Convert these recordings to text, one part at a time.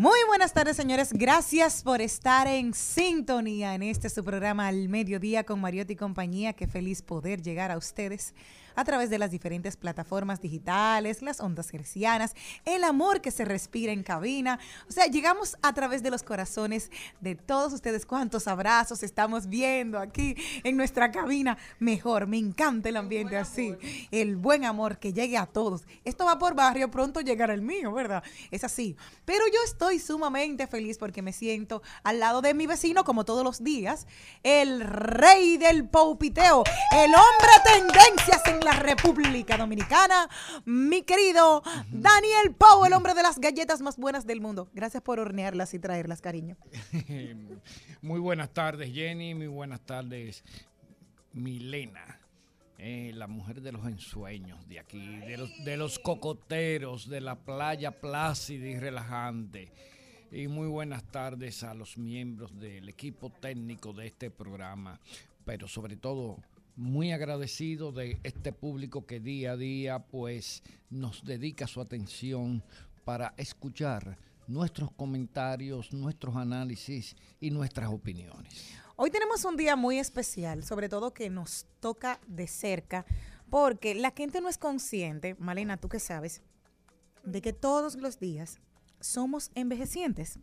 Muy buenas tardes, señores. Gracias por estar en sintonía en este su programa Al Mediodía con Mariotti y compañía. Qué feliz poder llegar a ustedes a través de las diferentes plataformas digitales, las ondas hercianas, el amor que se respira en cabina. O sea, llegamos a través de los corazones de todos ustedes. Cuántos abrazos estamos viendo aquí en nuestra cabina. Mejor, me encanta el ambiente así. El buen amor que llegue a todos. Esto va por barrio, pronto llegará el mío, ¿verdad? Es así. Pero yo estoy sumamente feliz porque me siento al lado de mi vecino, como todos los días, el rey del paupiteo, el hombre tendencias en la República Dominicana, mi querido Daniel Pau, el hombre de las galletas más buenas del mundo. Gracias por hornearlas y traerlas, cariño. Muy buenas tardes, Jenny. Muy buenas tardes, Milena. eh, la mujer de los ensueños de aquí, de los, de los cocoteros, de la playa plácida y relajante. Y muy buenas tardes a los miembros del equipo técnico de este programa, pero sobre todo muy agradecido de este público que día a día pues nos dedica su atención para escuchar nuestros comentarios, nuestros análisis y nuestras opiniones. Hoy tenemos un día muy especial, sobre todo que nos toca de cerca, porque la gente no es consciente, Malena, tú que sabes, de que todos los días somos envejecientes.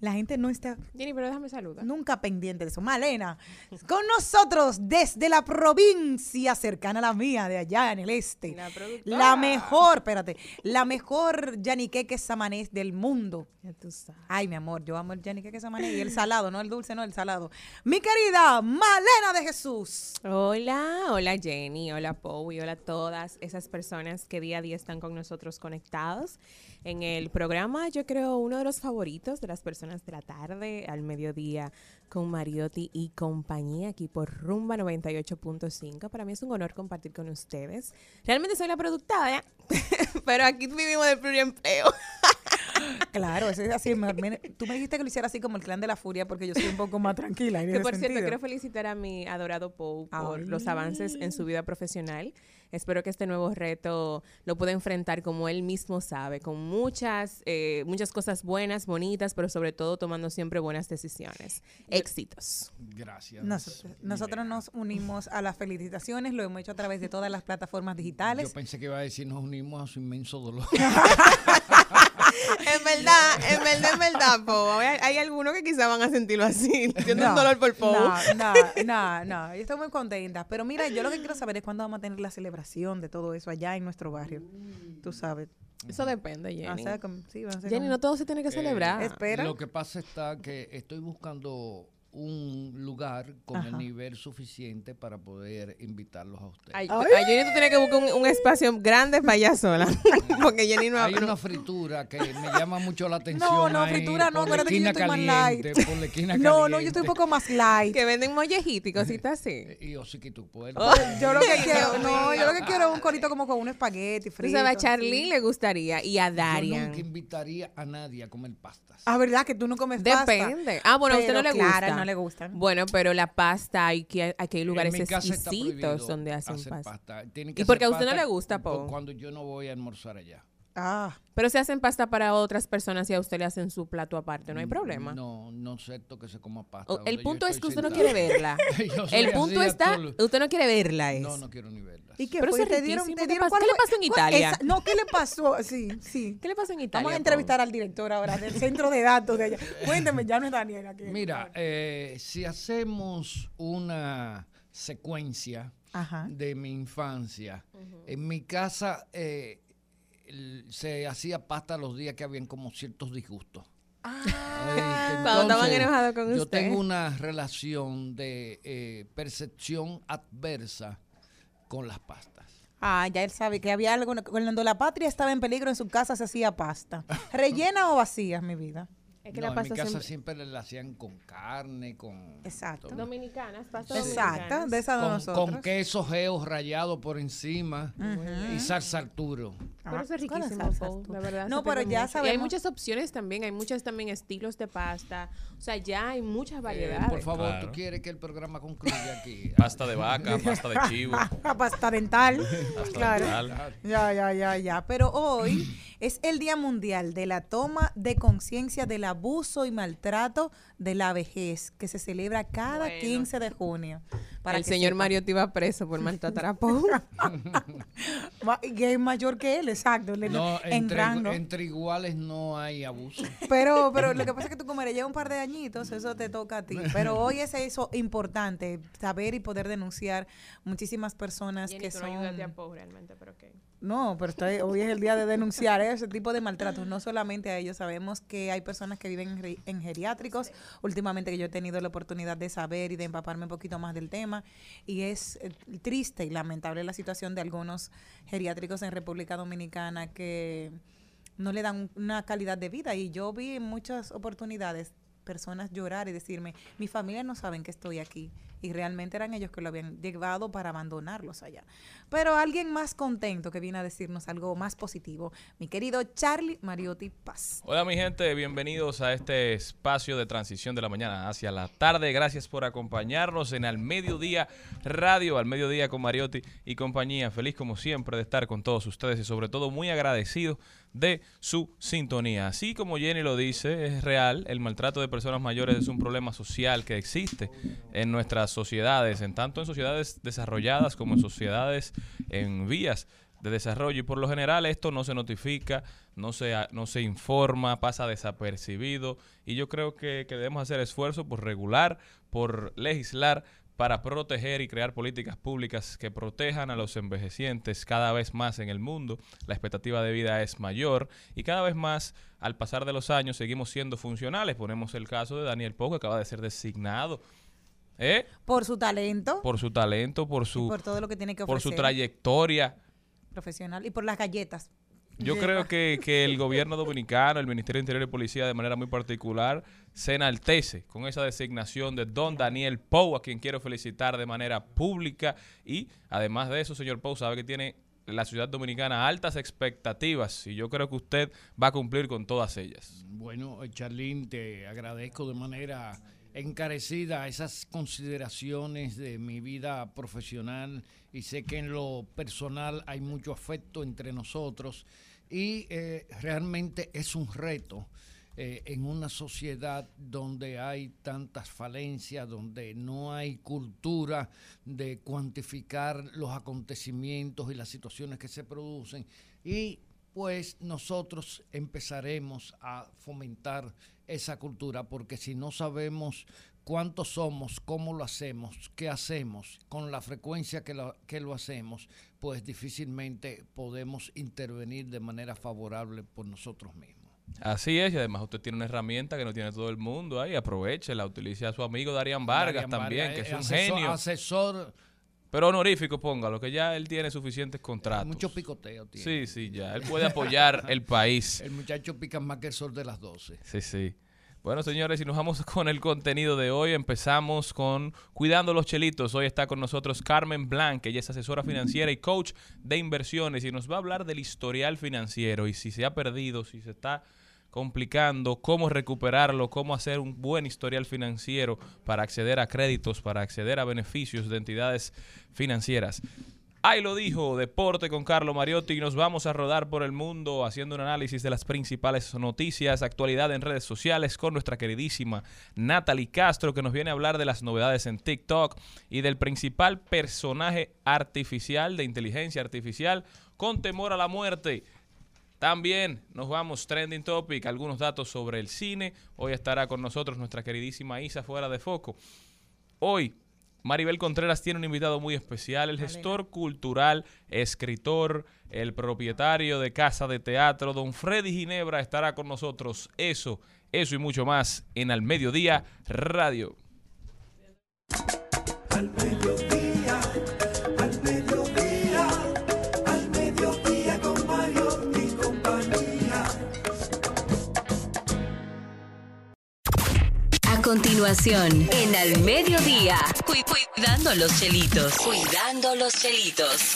La gente no está Jenny, pero déjame saludar. nunca pendiente de eso. Malena, con nosotros desde la provincia cercana a la mía, de allá en el este. La. La mejor, espérate, la mejor yaniqueque samanés del mundo. Ya tú sabes. Ay, mi amor, yo amo el yaniqueque samanés y el salado, no el dulce, no el salado. Mi querida Malena de Jesús. Hola, hola Jenny, hola Pau y hola a todas esas personas que día a día están con nosotros conectados en el programa. Yo creo uno de los favoritos de las personas de la tarde al mediodía con Mariotti y compañía aquí por Rumba 98.5. Para mí es un honor compartir con ustedes. Realmente soy la productora, pero aquí vivimos del pluriempleo. Claro, eso es así. tú me dijiste que lo hiciera así como el clan de la furia porque yo soy un poco más tranquila. en Que ese por cierto, quiero felicitar a mi adorado Poe por Ay. los avances en su vida profesional. Espero que este nuevo reto lo pueda enfrentar como él mismo sabe, con muchas, eh, muchas cosas buenas, bonitas, pero sobre todo tomando siempre buenas decisiones. Éxitos. Gracias. Nosotros, nos unimos a las felicitaciones, lo hemos hecho a través de todas las plataformas digitales. Yo pensé que iba a decir nos unimos a su inmenso dolor. en verdad, en verdad, en verdad, Poe. Hay, hay algunos que quizá van a sentirlo así. Siento un dolor por Poe. No, no, no, no, yo estoy muy contenta. Pero mira, yo lo que quiero saber es cuándo vamos a tener la celebración de todo eso allá en nuestro barrio. Tú sabes. Eso depende, O Jenny. sea, como- sí, vamos a hacer Jenny, como- no todo se tiene que celebrar. Espera. Lo que pasa está que estoy buscando un lugar con Ajá. el nivel suficiente para poder invitarlos a ustedes. Ay, ay, Jenny, tú tienes que buscar un, un espacio grande para ella sola. Porque Jenny no Hay no- una fritura que me llama mucho la atención. No, no, ahí, fritura no, acuérdate que yo estoy más light. caliente, por la esquina No, no, yo estoy un poco más light. Que venden mollejitos y cositas así. Y hociquito puerco. Oh, Yo lo que quiero, no, yo lo que quiero es un corito como con un espagueti frito. sabes, a así. Charlene le gustaría y a Yo Darian. nunca invitaría a nadie a comer pastas. Ah, ¿verdad? Que tú no comes pasta. Depende. Ah, bueno, a usted no Pero le gusta. a no le gustan. Bueno, pero la pasta, hay que aquí hay lugares en mi casa está exquisitos prohibido donde hacen hacer pasta. Tiene que ¿Y hacer a usted no pasta le gusta, Po? Cuando yo no voy a almorzar allá. Ah, Pero se hacen pasta para otras personas y a usted le hacen su plato aparte, no hay problema. Mm, No, no acepto que se coma pasta. O- el punto es que usted no quiere verla. El punto está, absoluto. usted no quiere verla es. No, no quiero ni verlas. ¿y qué Pero fue? eso es ¿Te dieron, te ¿Qué dieron pasó? cuál ¿Qué le pasó en ¿Cuál- Italia? esa- no, ¿qué le pasó? Sí, sí. ¿Qué le pasa en Italia? Vamos a entrevistar al director ahora del centro de datos de allá. Cuénteme, ya no es Daniel aquí. Mira, eh, si hacemos una secuencia Ajá. de mi infancia, en mi casa eh, se hacía pasta los días que habían como ciertos disgustos. Ah, Cuando estaban enojados con yo usted. tengo una relación de eh, percepción adversa con las pastas. Ah, ya él sabe que había algo. Cuando la patria estaba en peligro, en su casa se hacía pasta. ¿Rellena o vacía, mi vida? Es que No, la en pasta mi casa siempre- siempre la hacían con carne, con... Exacto. todo. Dominicanas, pasta Exacto, de esa de con, nosotros. con queso geo rallado por encima y salsa Arturo. Pero eso es Ah, ¿cuál riquísimo, Paul, la verdad. No, pero ya mucho. Y hay sabemos- muchas opciones también, hay muchas también estilos de pasta. O sea, ya hay muchas Eh, variedades. por favor, Claro. ¿tú quieres que el programa concluya aquí? Pasta de vaca, pasta de chivo. Ah, pasta dental. Pasta claro. dental. Ya, ya, ya, ya. Pero hoy es el Día Mundial de la Toma de Conciencia del Abuso y Maltrato de la Vejez, que se celebra cada Bueno. 15 de junio. Para el señor. Mario te iba preso por maltratar a Paul. Ma- Que es mayor que él, exacto. No, en entre, rango. entre iguales no hay abuso. Pero, pero lo que pasa es que tú como le llevas un par de añitos, eso te toca a ti. Pero hoy es eso importante, saber y poder denunciar muchísimas personas Jenny, que son... no a Paul realmente, pero ok. No, pero estoy- hoy es el día de denunciar ese tipo de maltratos, no solamente a ellos. Sabemos que hay personas que viven en, ri- en geriátricos. Últimamente que yo he tenido la oportunidad de saber y de empaparme un poquito más del tema. Y es eh, triste y lamentable la situación de algunos geriátricos en República Dominicana que no le dan una calidad de vida. Y yo vi en muchas oportunidades personas llorar y decirme, mi familia no saben que estoy aquí. Y realmente eran ellos que lo habían llevado para abandonarlos allá. Pero alguien más contento que viene a decirnos algo más positivo, mi querido Charlie Mariotti Paz. Hola mi gente, bienvenidos a este espacio de transición de la mañana hacia la tarde. Gracias por acompañarnos en Al Mediodía Radio, Al Mediodía con Mariotti y compañía. Feliz como siempre de estar con todos ustedes y sobre todo muy agradecido de su sintonía. Así como Jenny lo dice, es real, el maltrato de personas mayores es un problema social que existe en nuestras sociedades, en tanto en sociedades desarrolladas como en sociedades en vías de desarrollo y por lo general esto no se notifica, no se, no se informa, pasa desapercibido y yo creo que, que debemos hacer esfuerzo por regular, por legislar para proteger y crear políticas públicas que protejan a los envejecientes cada vez más en el mundo. La expectativa de vida es mayor y cada vez más al pasar de los años seguimos siendo funcionales. Ponemos el caso de Daniel Pau que acaba de ser designado ¿eh? Por su talento, por su talento, por y su, por todo lo que tiene que por ofrecer su trayectoria. profesional y por las galletas. Yo creo que, que el gobierno dominicano, el Ministerio de Interior y Policía de manera muy particular, se enaltece con esa designación de don Daniel Pou, a quien quiero felicitar de manera pública. Y además de eso, señor Pou, sabe que tiene la ciudad dominicana altas expectativas y yo creo que usted va a cumplir con todas ellas. Bueno, Charlene, te agradezco de manera encarecida esas consideraciones de mi vida profesional y sé que en lo personal hay mucho afecto entre nosotros y eh, realmente es un reto eh, en una sociedad donde hay tantas falencias, donde no hay cultura de cuantificar los acontecimientos y las situaciones que se producen y pues nosotros empezaremos a fomentar esa cultura, porque si no sabemos cuántos somos, cómo lo hacemos, qué hacemos, con la frecuencia que lo, que lo hacemos, pues difícilmente podemos intervenir de manera favorable por nosotros mismos. Así es, y además usted tiene una herramienta que no tiene todo el mundo ahí, aprovechela, utilice a su amigo Darían Vargas Darian también, Vargas, que es eh, un asesor- genio. Asesor, Pero honorífico, póngalo, que ya él tiene suficientes contratos. mucho picoteo tiene. Sí, sí, ya. Él puede apoyar el país. El muchacho pica más que el sol de las 12. Sí, sí. Bueno, señores, y nos vamos con el contenido de hoy. Empezamos con Cuidando los Chelitos. Hoy está con nosotros Carmen Blanc, ella es asesora financiera y coach de inversiones y nos va a hablar del historial financiero y si se ha perdido, si se está complicando, cómo recuperarlo, cómo hacer un buen historial financiero para acceder a créditos, para acceder a beneficios de entidades financieras. Ahí lo dijo, Deporte con Carlo Mariotti y nos vamos a rodar por el mundo haciendo un análisis de las principales noticias, actualidad en redes sociales con nuestra queridísima Natalie Castro que nos viene a hablar de las novedades en TikTok y del principal personaje artificial de inteligencia artificial con temor a la muerte. También nos vamos trending topic, algunos datos sobre el cine. Hoy estará con nosotros nuestra queridísima Isa fuera de foco. Hoy Maribel Contreras tiene un invitado muy especial, el gestor cultural, escritor, el propietario de Casa de Teatro, don Freddy Ginebra estará con nosotros. Eso, eso y mucho más en Al Mediodía Radio. Al mediodía, continuación, en Al Mediodía, cu- cuidando los chelitos. Cuidando los chelitos.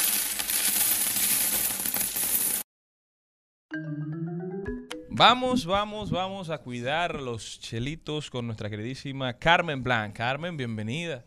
Vamos, vamos, vamos a cuidar los chelitos con nuestra queridísima Carmen Blanc. Carmen, bienvenida.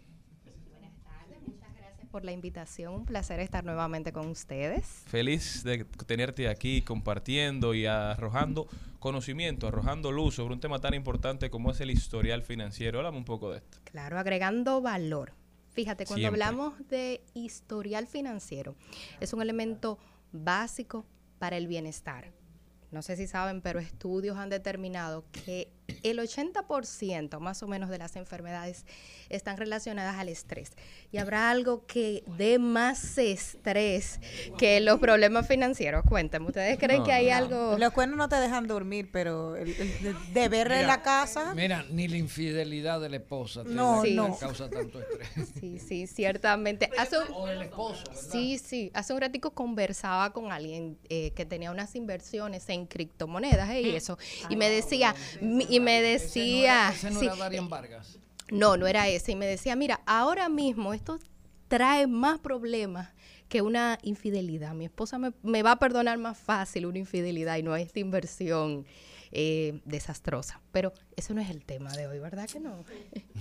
por la invitación. Un placer estar nuevamente con ustedes. Feliz de tenerte aquí compartiendo y arrojando conocimiento, arrojando luz sobre un tema tan importante como es el historial financiero. Háblame un poco de esto. Claro, agregando valor. Fíjate, cuando Siempre. hablamos de historial financiero, es un elemento básico para el bienestar. No sé si saben, pero estudios han determinado que el 80% más o menos de las enfermedades están relacionadas al estrés. Y habrá algo que dé más estrés que los problemas financieros. Cuéntame, ¿ustedes creen No, que hay no. algo? Los cuernos no te dejan dormir, pero el, el deber en la casa. Mira, ni la infidelidad de la esposa te No, da- no. causa tanto estrés. Sí, sí, ciertamente. Hace un- O del esposo, ¿verdad? Sí, sí. Hace un ratico conversaba con alguien eh, que tenía unas inversiones en criptomonedas eh, y eso. Y me decía, mi- y me Ese no era, decía, ese no era Vargas. no, no era ese. Y me decía, mira, ahora mismo esto trae más problemas que una infidelidad. Mi esposa me, me va a perdonar más fácil una infidelidad y no esta inversión eh, desastrosa. Pero eso no es el tema de hoy, ¿verdad que no?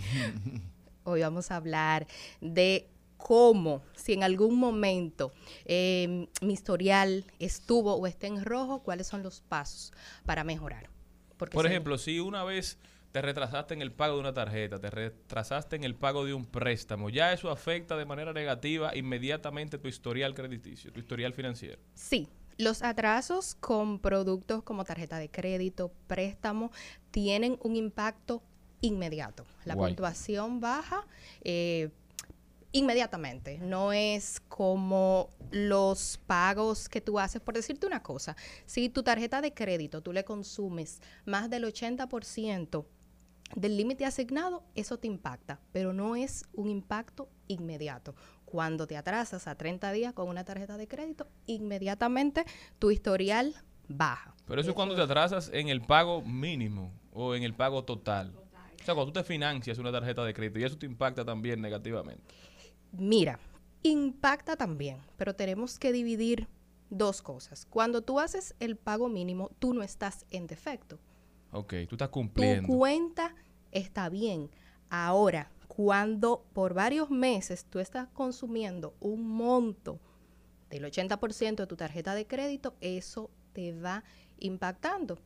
Hoy vamos a hablar de cómo, si en algún momento eh, mi historial estuvo o está en rojo, cuáles son los pasos para mejorar. Porque Por ejemplo, si una vez te retrasaste en el pago de una tarjeta, te retrasaste en el pago de un préstamo, ya eso afecta de manera negativa inmediatamente tu historial crediticio, tu historial financiero. Sí, los atrasos con productos como tarjeta de crédito, préstamo, tienen un impacto inmediato. La Guay. puntuación baja eh, inmediatamente. No es como los pagos que tú haces. Por decirte una cosa, si tu tarjeta de crédito tú le consumes más del 80% del límite asignado, eso te impacta, pero no es un impacto inmediato. Cuando te atrasas a 30 días con una tarjeta de crédito, inmediatamente tu historial baja. Pero eso es cuando te atrasas en el pago mínimo o en el pago total. O sea, cuando tú te financias una tarjeta de crédito y eso te impacta también negativamente. Mira, impacta también, pero tenemos que dividir dos cosas. Cuando tú haces el pago mínimo, tú no estás en defecto. Ok, tú estás Tu cumpliendo. cuenta está bien. Ahora, cuando por varios meses tú estás consumiendo un monto del 80% de tu tarjeta de crédito, eso te va impactando.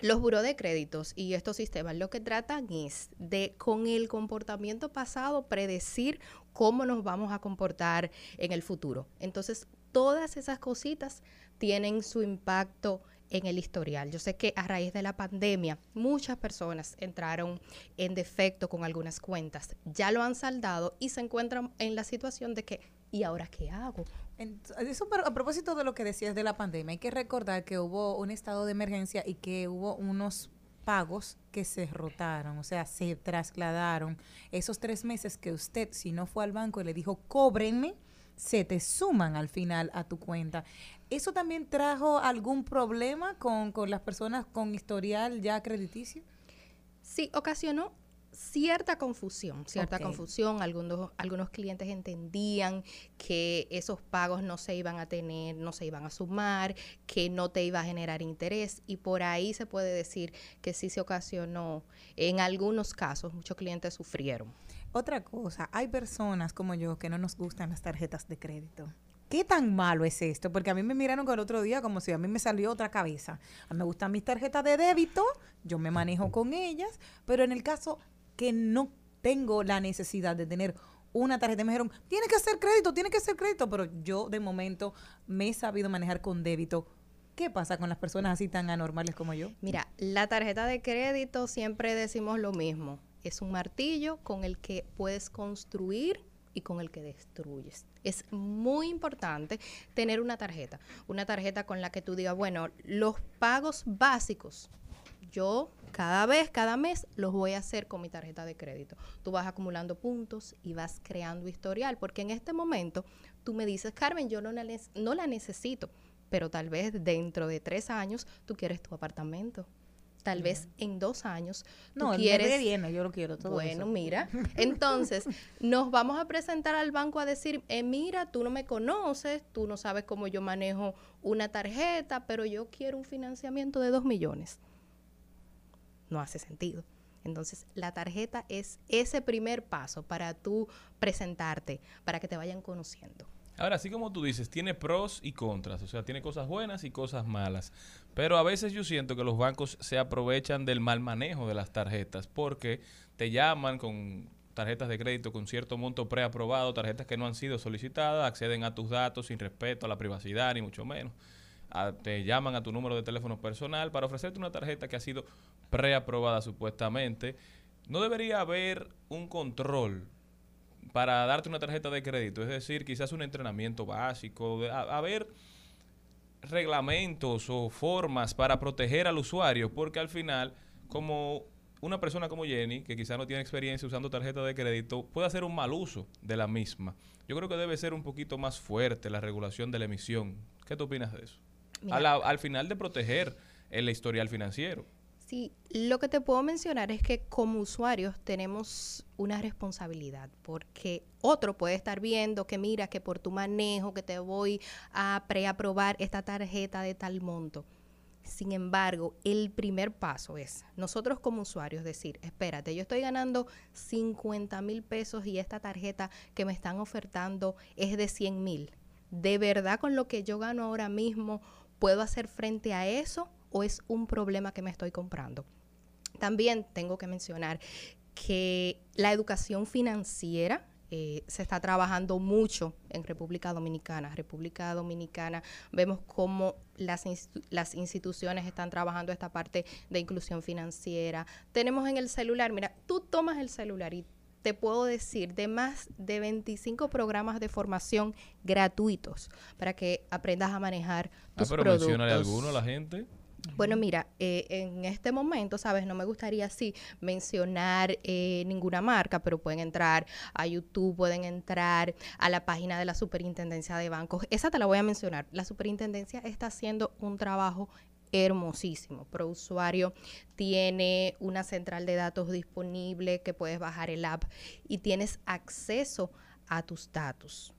Los buros de créditos y estos sistemas lo que tratan es de, con el comportamiento pasado, predecir cómo nos vamos a comportar en el futuro. Entonces, todas esas cositas tienen su impacto en el historial. Yo sé que a raíz de la pandemia muchas personas entraron en defecto con algunas cuentas, ya lo han saldado y se encuentran en la situación de que ¿y ahora qué hago? Ent- Eso a propósito de lo que decías de la pandemia, hay que recordar que hubo un estado de emergencia y que hubo unos pagos que se rotaron, o sea, se trasladaron. Esos tres meses que usted, si no fue al banco y le dijo, cóbrenme, se te suman al final a tu cuenta. ¿Eso también trajo algún problema con, con las personas con historial ya crediticio? Sí, ocasionó cierta confusión, cierta confusión. Algunos, algunos clientes entendían que esos pagos no se iban a tener, no se iban a sumar, que no te iba a generar interés y por ahí se puede decir que sí se ocasionó. En algunos casos, muchos clientes sufrieron. Otra cosa, hay personas como yo que no nos gustan las tarjetas de crédito. ¿Qué tan malo es esto? Porque a mí me miraron con el otro día como si a mí me salió otra cabeza. A mí me gustan mis tarjetas de débito, yo me manejo con ellas, pero en el caso que no tengo la necesidad de tener una tarjeta, me dijeron, tiene que ser crédito, tiene que ser crédito, pero yo de momento me he sabido manejar con débito. ¿Qué pasa con las personas así tan anormales como yo? Mira, la tarjeta de crédito siempre decimos lo mismo. Es un martillo con el que puedes construir y con el que destruyes. Es muy importante tener una tarjeta, una tarjeta con la que tú digas, bueno, los pagos básicos, yo cada vez, cada mes, los voy a hacer con mi tarjeta de crédito. Tú vas acumulando puntos y vas creando historial, porque en este momento tú me dices, Carmen, yo no la, nes- no la necesito, pero tal vez dentro de tres años tú quieres tu apartamento. Tal vez en dos años tú No, el quieres... viene yo lo quiero todo Bueno, eso. mira, entonces nos vamos a presentar al banco a decir, eh, mira, tú no me conoces, tú no sabes cómo yo manejo una tarjeta, pero yo quiero un financiamiento de dos millones. No hace sentido. Entonces, la tarjeta es ese primer paso para tú presentarte, para que te vayan conociendo. Ahora, así como tú dices, tiene pros y contras, o sea, tiene cosas buenas y cosas malas. Pero a veces yo siento que los bancos se aprovechan del mal manejo de las tarjetas porque te llaman con tarjetas de crédito con cierto monto preaprobado, tarjetas que no han sido solicitadas, acceden a tus datos sin respeto a la privacidad, ni mucho menos. A- te llaman a tu número de teléfono personal para ofrecerte una tarjeta que ha sido preaprobada supuestamente. No debería haber un control para darte una tarjeta de crédito, es decir, quizás un entrenamiento básico, de- a, a ver reglamentos o formas para proteger al usuario, porque al final, como una persona como Jenny, que quizás no tiene experiencia usando tarjeta de crédito, puede hacer un mal uso de la misma. Yo creo que debe ser un poquito más fuerte la regulación de la emisión. ¿Qué tú opinas de eso? Al final de proteger el historial financiero. Sí, lo que te puedo mencionar es que como usuarios tenemos una responsabilidad porque otro puede estar viendo que mira que por tu manejo que te voy a preaprobar esta tarjeta de tal monto. Sin embargo, el primer paso es nosotros como usuarios decir, espérate, yo estoy ganando 50 mil pesos y esta tarjeta que me están ofertando es de 100 mil. ¿De verdad con lo que yo gano ahora mismo puedo hacer frente a eso o es un problema que me estoy comprando? También tengo que mencionar que la educación financiera eh, se está trabajando mucho en República Dominicana. República Dominicana vemos cómo las, las instituciones están trabajando esta parte de inclusión financiera. Tenemos en el celular, mira, tú tomas el celular y te puedo decir de más de 25 programas de formación gratuitos para que aprendas a manejar Ah, tus pero productos. alguno a la gente. Bueno, mira, eh, en este momento, ¿sabes? No me gustaría así mencionar eh, ninguna marca, pero pueden entrar a YouTube, pueden entrar a la página de la Superintendencia de Bancos. Esa te la voy a mencionar. La Superintendencia está haciendo un trabajo hermosísimo. Pro usuario tiene una central de datos disponible que puedes bajar el app y tienes acceso a tus datos.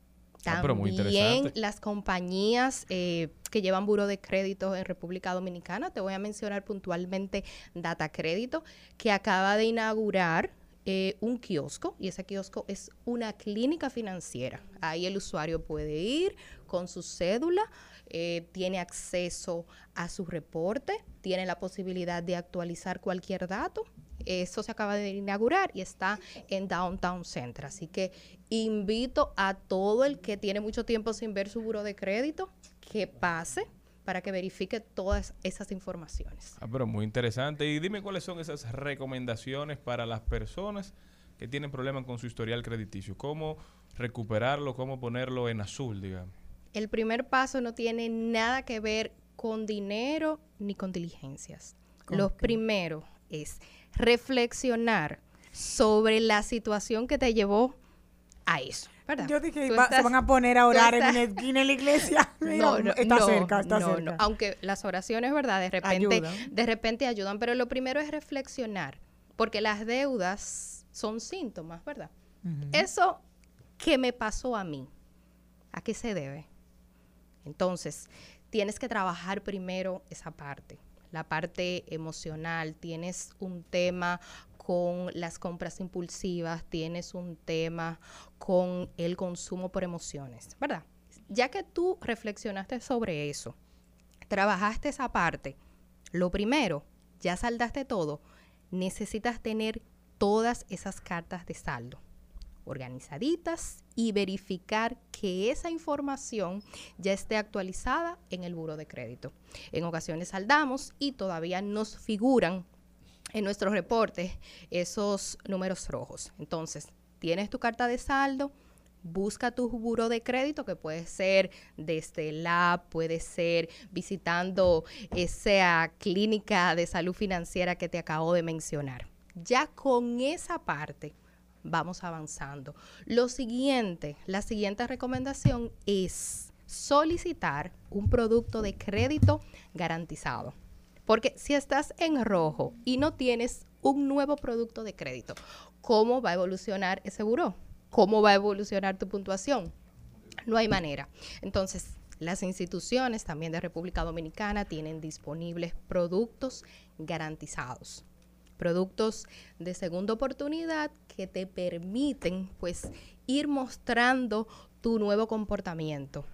Ah, pero muy También interesante. las compañías eh, que llevan buro de créditos en República Dominicana, te voy a mencionar puntualmente Data Crédito, que acaba de inaugurar eh, un kiosco y ese kiosco es una clínica financiera. Ahí el usuario puede ir con su cédula, eh, tiene acceso a su reporte, tiene la posibilidad de actualizar cualquier dato. Eso se acaba de inaugurar y está en Downtown Center. Así que invito a todo el que tiene mucho tiempo sin ver su buro de crédito que pase para que verifique todas esas informaciones. Ah, pero muy interesante. Y dime cuáles son esas recomendaciones para las personas que tienen problemas con su historial crediticio. ¿Cómo recuperarlo? ¿Cómo ponerlo en azul, digamos? El primer paso no tiene nada que ver con dinero ni con diligencias. Lo primero es reflexionar sobre la situación que te llevó a eso. ¿verdad? Yo dije, se van a poner a orar en esquina en la iglesia. Mira, No, no, está no, cerca, está no, cerca. no. Aunque las oraciones, ¿verdad? De repente, Ayudan. de repente ayudan, pero lo primero es reflexionar, porque las deudas son síntomas, ¿verdad? Eso que me pasó a mí, ¿a qué se debe? Entonces, tienes que trabajar primero esa parte, la parte emocional. Tienes un tema con las compras impulsivas, tienes un tema con el consumo por emociones, ¿verdad? Ya que tú reflexionaste sobre eso, trabajaste esa parte, lo primero, ya saldaste todo, necesitas tener todas esas cartas de saldo organizaditas y verificar que esa información ya esté actualizada en el buro de crédito. En ocasiones saldamos y todavía nos figuran en nuestros reportes esos números rojos. Entonces, tienes tu carta de saldo, busca tu buro de crédito, que puede ser desde la puede ser visitando esa clínica de salud financiera que te acabo de mencionar. Ya con esa parte vamos avanzando. Lo siguiente, la siguiente recomendación es solicitar un producto de crédito garantizado. Porque si estás en rojo y no tienes un nuevo producto de crédito, ¿cómo va a evolucionar ese buró? ¿Cómo va a evolucionar tu puntuación? No hay manera. Entonces, las instituciones también de República Dominicana tienen disponibles productos garantizados. Productos de segunda oportunidad que te permiten pues ir mostrando tu nuevo comportamiento.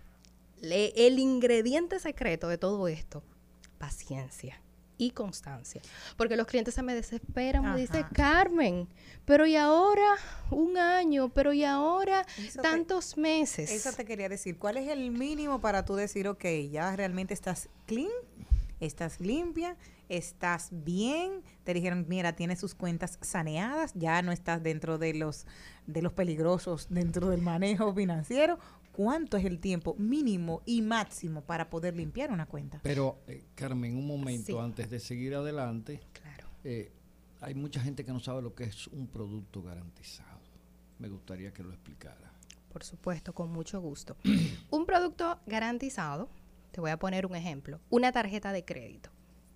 Le- el ingrediente secreto de todo esto, paciencia y constancia. Porque los clientes se me desesperan, me dicen. Carmen, pero y ahora un año, pero y ahora Eso te- tantos meses. Eso te quería decir. ¿Cuál es el mínimo para tú decir, ok, ya realmente estás clean, estás limpia, estás bien? Te dijeron, mira, tienes sus cuentas saneadas, ya no estás dentro de los, de los peligrosos dentro del manejo financiero. ¿Cuánto es el tiempo mínimo y máximo para poder limpiar una cuenta? Pero, eh, Carmen, un momento Sí. antes de seguir adelante. Claro. eh, hay mucha gente que no sabe lo que es un producto garantizado. Me gustaría que lo explicara. Por supuesto, con mucho gusto. un producto garantizado, te voy a poner un ejemplo, una tarjeta de crédito.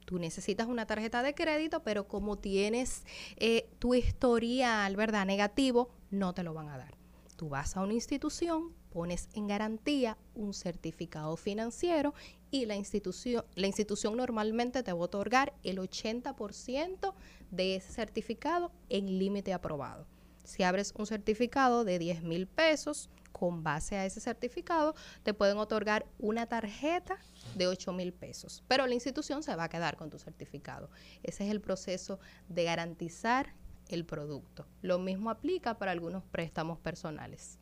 Tú necesitas una tarjeta de crédito, pero como tienes eh, tu historial, ¿verdad? Negativo, no te lo van a dar. Tú vas a una institución, pones en garantía un certificado financiero y la institución, la institución normalmente te va a otorgar el 80% de ese certificado en límite aprobado. Si abres un certificado de 10 mil pesos, con base a ese certificado, te pueden otorgar una tarjeta de 8 mil pesos. Pero la institución se va a quedar con tu certificado. Ese es el proceso de garantizar el producto. Lo mismo aplica para algunos préstamos personales.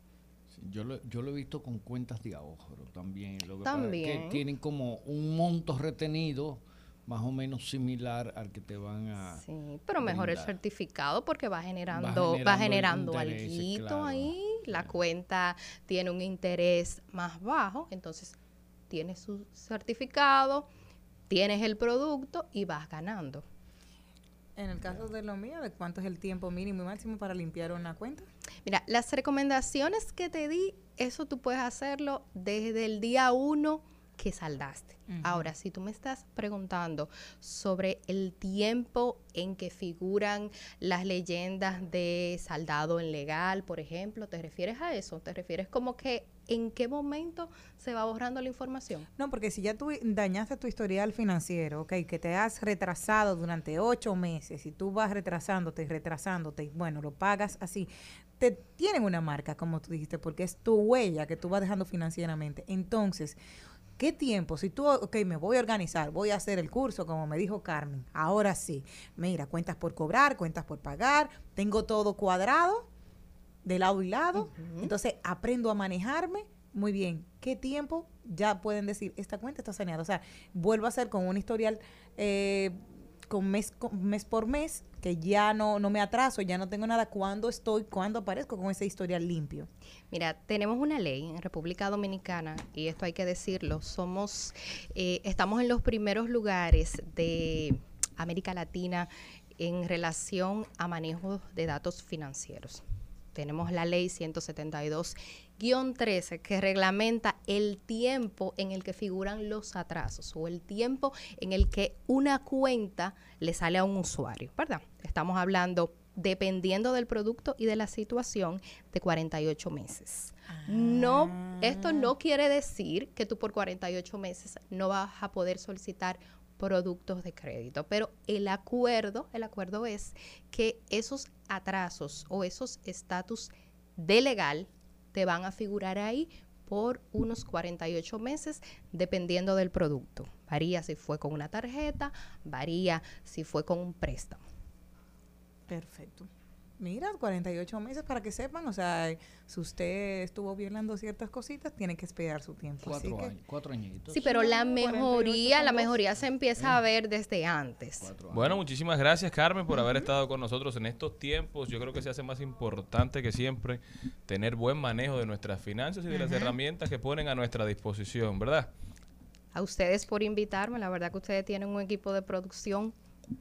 Sí, yo, lo, yo lo he visto con cuentas de ahorro también. Lo que pasa es También. que tienen como un monto retenido más o menos similar al que te van a... Sí, pero mejor el certificado porque va generando, va generando generando, intereses, alguito claro, ahí, la cuenta tiene un interés más bajo, entonces tienes su certificado, tienes el producto y vas ganando. En el caso de lo mío, ¿de cuánto es el tiempo mínimo y máximo para limpiar una cuenta? Mira, las recomendaciones que te di, eso tú puedes hacerlo desde el día uno que saldaste. Ahora, si tú me estás preguntando sobre el tiempo en que figuran las leyendas de saldado en legal, por ejemplo, ¿te refieres a eso? ¿Te refieres como que en qué momento se va borrando la información? No, porque si ya tú dañaste tu historial financiero, ok, que te has retrasado durante ocho meses y tú vas retrasándote y retrasándote y bueno, lo pagas así, te tienen una marca, como tú dijiste, porque es tu huella que tú vas dejando financieramente. Entonces, ¿qué tiempo? Si tú, ok, me voy a organizar, voy a hacer el curso, como me dijo Carmen, ahora sí, mira, cuentas por cobrar, cuentas por pagar, tengo todo cuadrado de lado y lado, entonces aprendo a manejarme. Muy bien, ¿qué tiempo ya pueden decir esta cuenta está saneada? O sea, vuelvo a hacer con un historial eh, con mes, por mes, que ya no, no me atraso, ya no tengo nada, ¿cuándo estoy, cuándo aparezco con ese historial limpio? Mira, tenemos una ley en República Dominicana y esto hay que decirlo. Somos, eh, estamos en los primeros lugares de América Latina en relación a manejo de datos financieros. Tenemos la ley 172-13 que reglamenta el tiempo en el que figuran los atrasos o el tiempo en el que una cuenta le sale a un usuario, ¿verdad? Estamos hablando dependiendo del producto y de la situación, de 48 meses. No, esto no quiere decir que tú por 48 meses no vas a poder solicitar productos de crédito, pero el acuerdo, el acuerdo es que esos atrasos o esos estatus de legal te van a figurar ahí por unos 48 meses dependiendo del producto. Varía si fue con una tarjeta, varía si fue con un préstamo. Perfecto. Mira, 48 meses para que sepan, o sea, si usted estuvo violando ciertas cositas, tiene que esperar su tiempo. Así Cuatro que, años, cuatro añitos. Sí, pero la 48 mejoría, la mejoría se empieza a ver desde antes. Bueno, muchísimas gracias Carmen por haber estado con nosotros en estos tiempos. Yo creo que se hace más importante que siempre tener buen manejo de nuestras finanzas y de las herramientas que ponen a nuestra disposición, ¿verdad? A ustedes por invitarme, la verdad que ustedes tienen un equipo de producción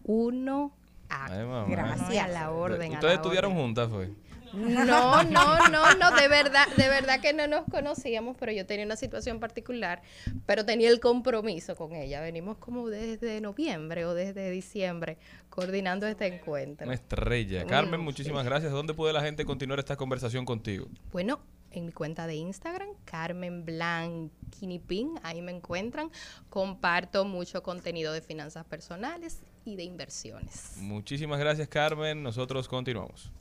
uno Ay, mamá. Gracias. a la orden. Ustedes estudiaron orden. juntas, fue. No, no, no, no, de verdad, de verdad que no nos conocíamos, pero yo tenía una situación particular, pero tenía el compromiso con ella. Venimos como desde noviembre o desde diciembre coordinando este encuentro. Una estrella. Carmen, muchísimas gracias. ¿Dónde puede la gente continuar esta conversación contigo? Bueno, en mi cuenta de Instagram, Carmen Blanquinipin, ahí me encuentran. Comparto mucho contenido de finanzas personales y de inversiones. Muchísimas gracias, Carmen. Nosotros continuamos.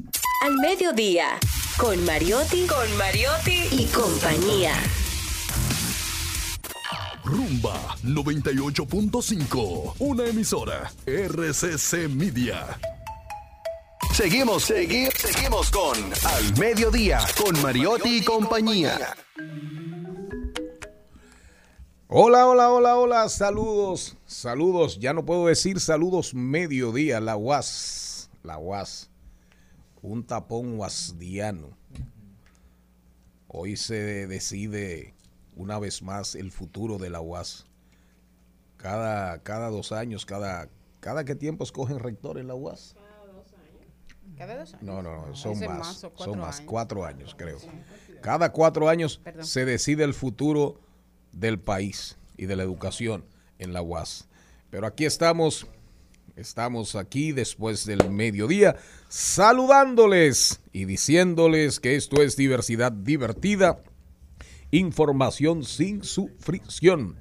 Al mediodía, con Mariotti, con Mariotti y compañía. Rumba 98.5. Una emisora. RCC Media. Seguimos, seguimos, seguimos con Al Mediodía, con Mariotti y compañía. Hola, hola, hola, hola, saludos, saludos, ya no puedo decir saludos mediodía, la UAS, la UAS, un tapón guasdiano. Hoy se decide una vez más el futuro de la UAS. Cada, cada dos años, cada, cada qué tiempo escogen rector en la UAS. Cada dos años. No, no, no, son más, son más, años. cuatro años creo. Cada cuatro años Perdón. se decide el futuro del país y de la educación en la UAS. Pero aquí estamos, estamos aquí después del mediodía saludándoles y diciéndoles que esto es diversidad divertida, información sin sufrición.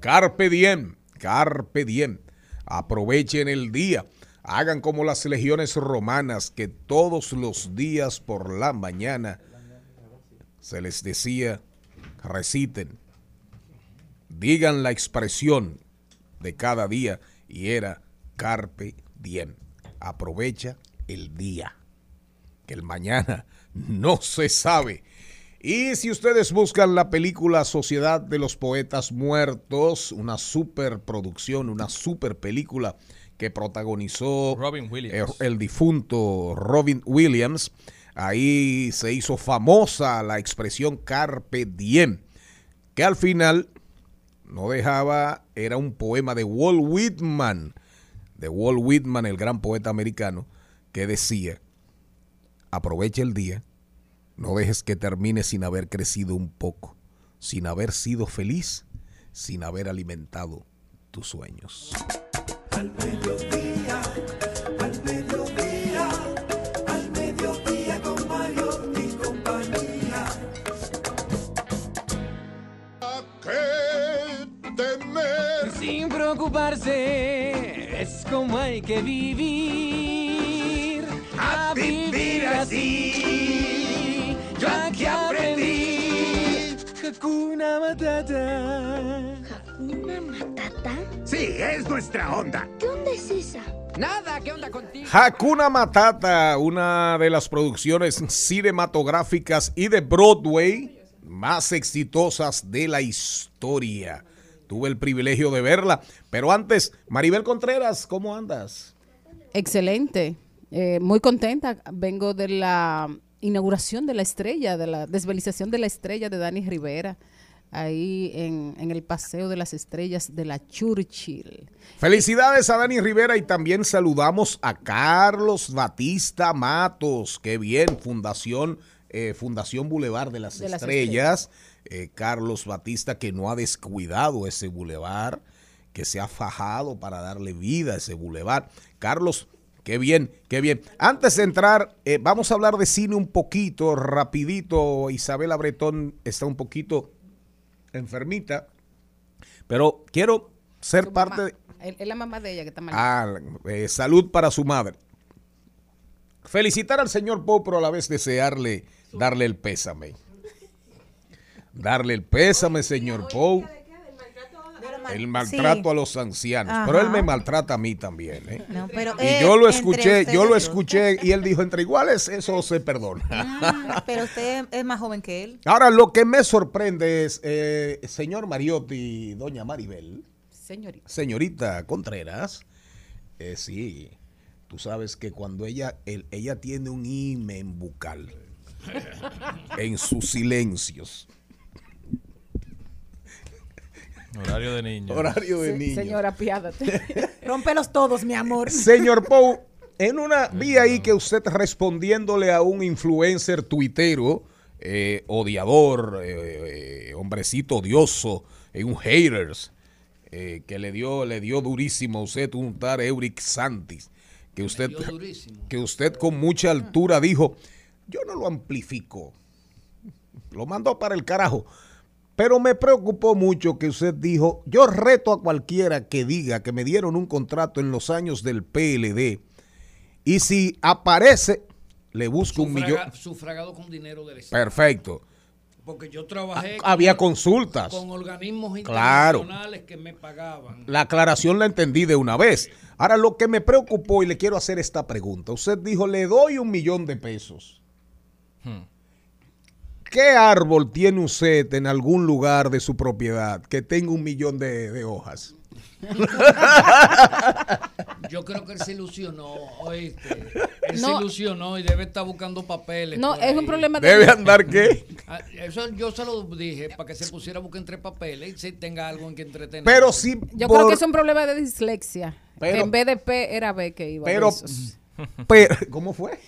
Carpe diem, carpe diem. Aprovechen el día. Hagan como las legiones romanas que todos los días por la mañana se les decía, reciten, digan la expresión de cada día y era carpe diem. Aprovecha el día, que el mañana no se sabe. Y si ustedes buscan la película Sociedad de los Poetas Muertos, una superproducción, una super película que protagonizó Robin Williams. el, el difunto Robin Williams, ahí se hizo famosa la expresión carpe diem, que al final no dejaba, era un poema de Walt Whitman, de Walt Whitman, el gran poeta americano, que decía, aprovecha el día, no dejes que termine sin haber crecido un poco, sin haber sido feliz, sin haber alimentado tus sueños. Al mediodía, preocuparse, es como hay que vivir. A vivir así. Yo aquí aprendí. Hakuna Matata. ¿Una matata? Sí, es nuestra onda. ¿Qué onda es esa? Nada, ¿qué onda contigo? Hakuna Matata, una de las producciones cinematográficas y de Broadway más exitosas de la historia. Tuve el privilegio de verla. Pero antes, Maribel Contreras, ¿cómo andas? Excelente, eh, muy contenta. Vengo de la inauguración de la estrella, de la desvelización de la estrella de Dani Rivera, ahí en, en el Paseo de las Estrellas de la Churchill. Felicidades a Dani Rivera y también saludamos a Carlos Batista Matos. Qué bien, Fundación, eh, Fundación Boulevard de las De las Estrellas. Eh, Carlos Batista que no ha descuidado ese bulevar, que se ha fajado para darle vida a ese bulevar. Carlos, qué bien, qué bien. Antes de entrar, eh, vamos a hablar de cine un poquito, rapidito. Isabela Bretón está un poquito enfermita, pero quiero ser Su parte mamá, de... Es la mamá de ella que está mal. Ah, eh, salud para su madre. Felicitar al señor Poe, pero a la vez desearle, darle el pésame. Darle el pésame, señor Poe. El maltrato Sí. a los ancianos. Pero él me maltrata a mí también, ¿eh? No, pero, Y eh, yo lo escuché, yo lo escuché y él dijo, entre iguales, eso se perdona. Ah, pero usted es más joven que él. Ahora, lo que me sorprende es, eh, señor Mariotti, doña Maribel, Señorita. señorita Contreras, eh, sí, tú sabes que cuando ella, el- ella tiene un imen bucal en sus silencios. Horario de niño. Horario de niño. Señora, piádate. Rómpelos todos, mi amor. Señor Pou, en una vi ahí que usted respondiéndole a un influencer tuitero, eh, odiador, eh, eh, hombrecito odioso, eh, un haters, eh, que le dio, le dio durísimo a usted un tal Euric Santis, que usted, que usted con mucha altura dijo, yo no lo amplifico, lo mandó para el carajo. Pero me preocupó mucho que usted dijo, yo reto a cualquiera que diga que me dieron un contrato en los años del PLD y si aparece, le busco un millón. Sufraga- Sufragado con dinero del Estado. Perfecto. Porque yo trabajé Ah, había con, consultas. con organismos Claro. internacionales que me pagaban. La aclaración la entendí de una vez. Ahora, lo que me preocupó y le quiero hacer esta pregunta. Usted dijo, le doy un millón de pesos. Hmm. ¿Qué árbol tiene usted en algún lugar de su propiedad que tenga un millón de, de hojas? Yo creo que él se ilusionó, oíste. Él No. se ilusionó y debe estar buscando papeles. No, es un problema de- ¿Debe andar qué? Ah, Eso yo se lo dije para que se pusiera a buscar entre papeles y se tenga algo en que entretener. Pero si Yo por- creo que es un problema de dislexia. Pero- en vez de P era B que iba. Pero, besos. pero, ¿cómo fue?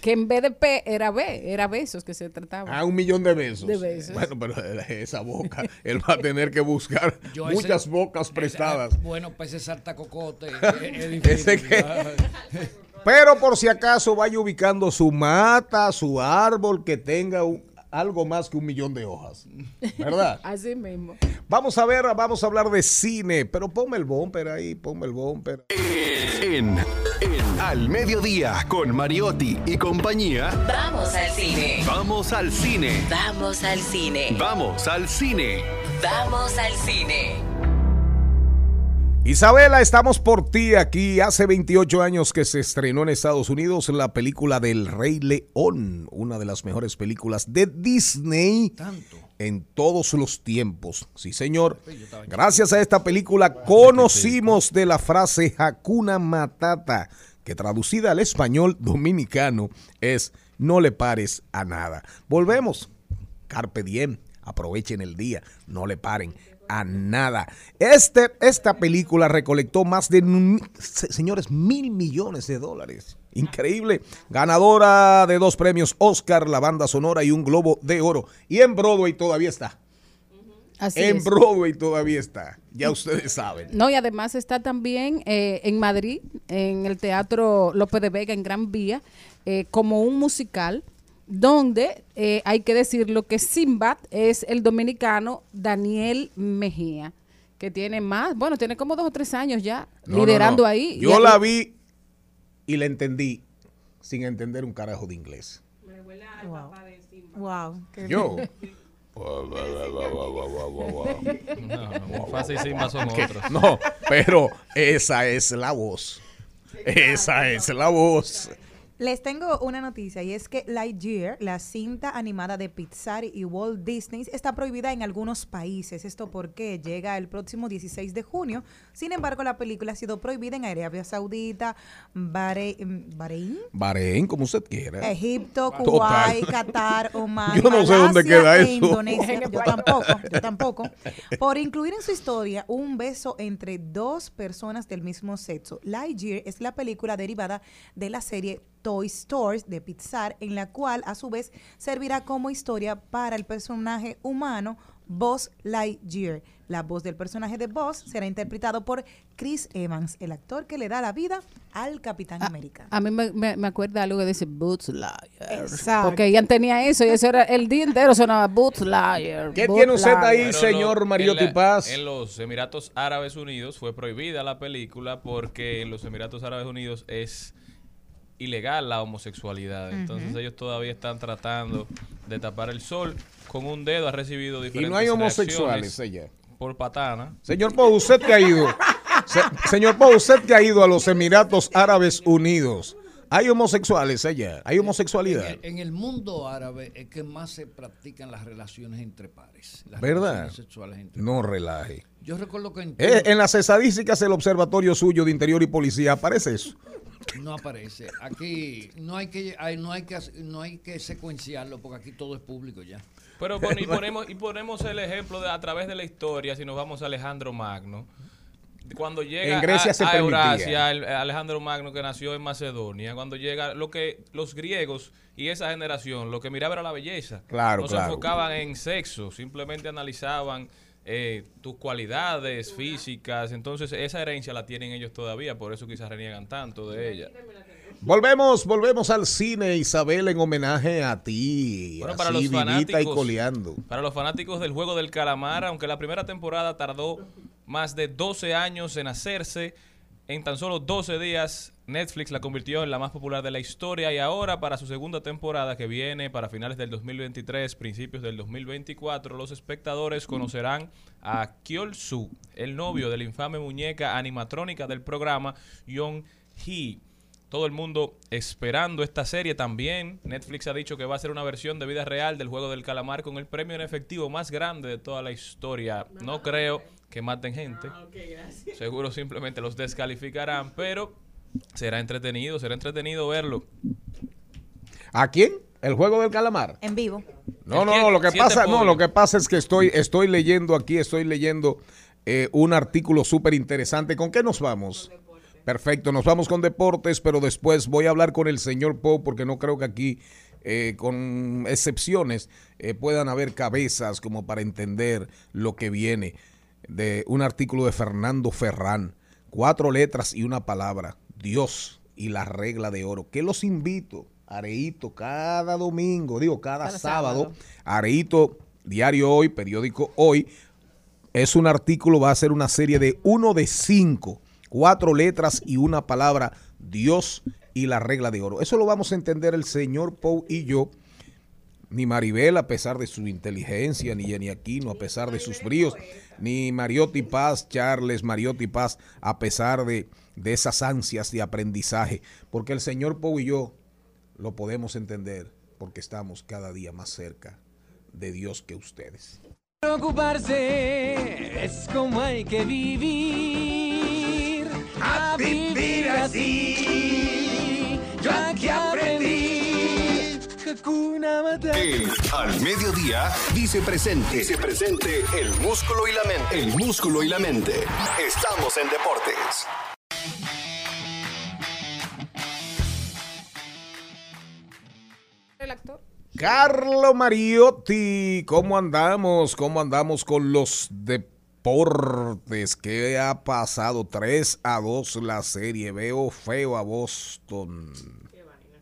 Que en vez de P era B, era besos que se trataba. Ah, un millón de besos. De besos. Bueno, pero esa boca, él va a tener que buscar Yo ese- muchas bocas ese- prestadas. ah, bueno, pues ese salta cocote es, es difícil. Ese que- Pero por si acaso vaya ubicando su mata, su árbol que tenga un- algo más que un millón de hojas. ¿Verdad? Así mismo. Vamos a ver, vamos a hablar de cine, pero ponme el bumper ahí, ponme el bumper. En, en Al Mediodía con Mariotti y compañía. Vamos al cine. Vamos al cine. Vamos al cine. Vamos al cine. Vamos al cine. Isabela, estamos por ti aquí. Hace 28 años que se estrenó en Estados Unidos la película del Rey León, una de las mejores películas de Disney Tanto. En todos los tiempos. Sí, señor. Gracias a esta película conocimos de la frase Hakuna Matata, que traducida al español dominicano es no le pares a nada. Volvemos. Carpe diem, aprovechen el día, no le paren a nada. Este, esta película recolectó más de, señores, mil millones de dólares. Increíble. Ganadora de dos premios Oscar, la banda sonora y un globo de oro. Y en Broadway todavía está. Así en es. Broadway todavía está. Ya ustedes saben. No, y además está también eh, en Madrid, en el Teatro López de Vega, en Gran Vía, eh, como un musical, donde eh, hay que decirlo que Simbad es el dominicano Daniel Mejía, que tiene más, bueno, tiene como dos o tres años ya No, liderando no. ahí. Yo la vi y la entendí sin entender un carajo de inglés. Wow. Wow. qué Yo. No, y Simba son otros. No, pero esa es la voz. Esa es la voz. Les tengo una noticia y es que Lightyear, la cinta animada de Pixar y Walt Disney, está prohibida en algunos países. Esto porque llega el próximo 16 de junio. Sin embargo, la película ha sido prohibida en Arabia Saudita, Bahre- mm, Bahrein, Bahrein, como usted quiera. Egipto. Kuwait, Qatar, Oman, Yo no sé dónde Malasia queda eso. Indonesia. Yo tampoco, yo tampoco. Por incluir en su historia un beso entre dos personas del mismo sexo. Lightyear es la película derivada de la serie Toy Story de Pixar, en la cual a su vez servirá como historia para el personaje humano Buzz Lightyear. La voz del personaje de Buzz será interpretado por Chris Evans, el actor que le da la vida al Capitán América. A mí me, me, me acuerda algo que dice Boots Liar. Exacto. Porque ella tenía eso y eso era el día entero sonaba Boots Liar. ¿Qué Boots tiene usted Liar. ahí, Pero señor lo- Mariotti Paz? En los Emiratos Árabes Unidos fue prohibida la película porque en los Emiratos Árabes Unidos es ilegal la homosexualidad. Entonces ellos todavía están tratando de tapar el sol con un dedo. Ha recibido Y diferentes no hay homosexuales allá. Por patana. Señor Pou, usted que ha ido. Se- señor Pou, usted que ha ido a los Emiratos Árabes Unidos. Hay homosexuales allá. Hay homosexualidad. En el mundo árabe es que más se practican las relaciones entre pares. Las ¿Verdad? relaciones sexuales entre No relaje. Yo recuerdo que en Eh, en las estadísticas del observatorio suyo de Interior y Policía aparece eso. No aparece. Aquí no hay que hay- no hay que no hay que secuenciarlo porque aquí todo es público ya. Pero y, ponemos, y ponemos el ejemplo de, a través de la historia, si nos vamos a Alejandro Magno. Cuando llega En Grecia a, se a. Eurasia, el- Alejandro Magno que nació en Macedonia, cuando llega lo que los griegos y esa generación, lo que miraba era la belleza. Claro, no claro. se enfocaban en sexo, simplemente analizaban eh, tus cualidades físicas. Entonces esa herencia la tienen ellos todavía, por eso quizás reniegan tanto de ella. Volvemos, volvemos al cine, Isabel, en homenaje a ti. Bueno, así, para los vivita y fanáticos, coleando. para los fanáticos del juego del calamar, aunque la primera temporada tardó más de 12 años en hacerse, en tan solo 12 días Netflix la convirtió en la más popular de la historia y ahora para su segunda temporada que viene para finales del 2023, principios del 2024, los espectadores conocerán a Kyol Soo, el novio de la infame muñeca animatrónica del programa, Young Hee. Todo el mundo esperando esta serie también. Netflix ha dicho que va a ser una versión de vida real del juego del calamar con el premio en efectivo más grande de toda la historia. No creo que maten gente. Seguro simplemente los descalificarán, pero será entretenido, será entretenido verlo. ¿A quién? ¿El juego del calamar? En vivo. No, ¿El no, no, lo que pasa, no, lo que pasa es que estoy, estoy leyendo aquí, estoy leyendo eh, un artículo súper interesante. ¿Con qué nos vamos? Perfecto, nos vamos con deportes, pero después voy a hablar con el señor Poe porque no creo que aquí, eh, con excepciones, eh, puedan haber cabezas como para entender lo que viene de un artículo de Fernando Ferrán. Cuatro letras y una palabra. Dios y la regla de oro. Que los invito, Areito, cada domingo, digo, cada, Cada sábado, sábado. Areito, diario hoy, periódico hoy, es un artículo, va a ser una serie de uno de cinco, cuatro letras y una palabra, Dios y la regla de oro. Eso lo vamos a entender el señor Poe y yo. Ni Maribel, a pesar de su inteligencia, ni Jenny Aquino, a pesar de sus bríos, ni Mariotti Paz, Charles Mariotti Paz, a pesar de, de esas ansias de aprendizaje. Porque el señor Poe y yo lo podemos entender porque estamos cada día más cerca de Dios que ustedes. Preocuparse es como hay que vivir. A vivir así. Yo aquí aprendí. El al mediodía dice presente. Dice presente el músculo y la mente. El músculo y la mente. Estamos en deportes. El actor. Carlo Mariotti, ¿cómo andamos? ¿Cómo andamos con los deportes? ¿Qué ha pasado? 3 a 2 la serie. Veo feo a Boston.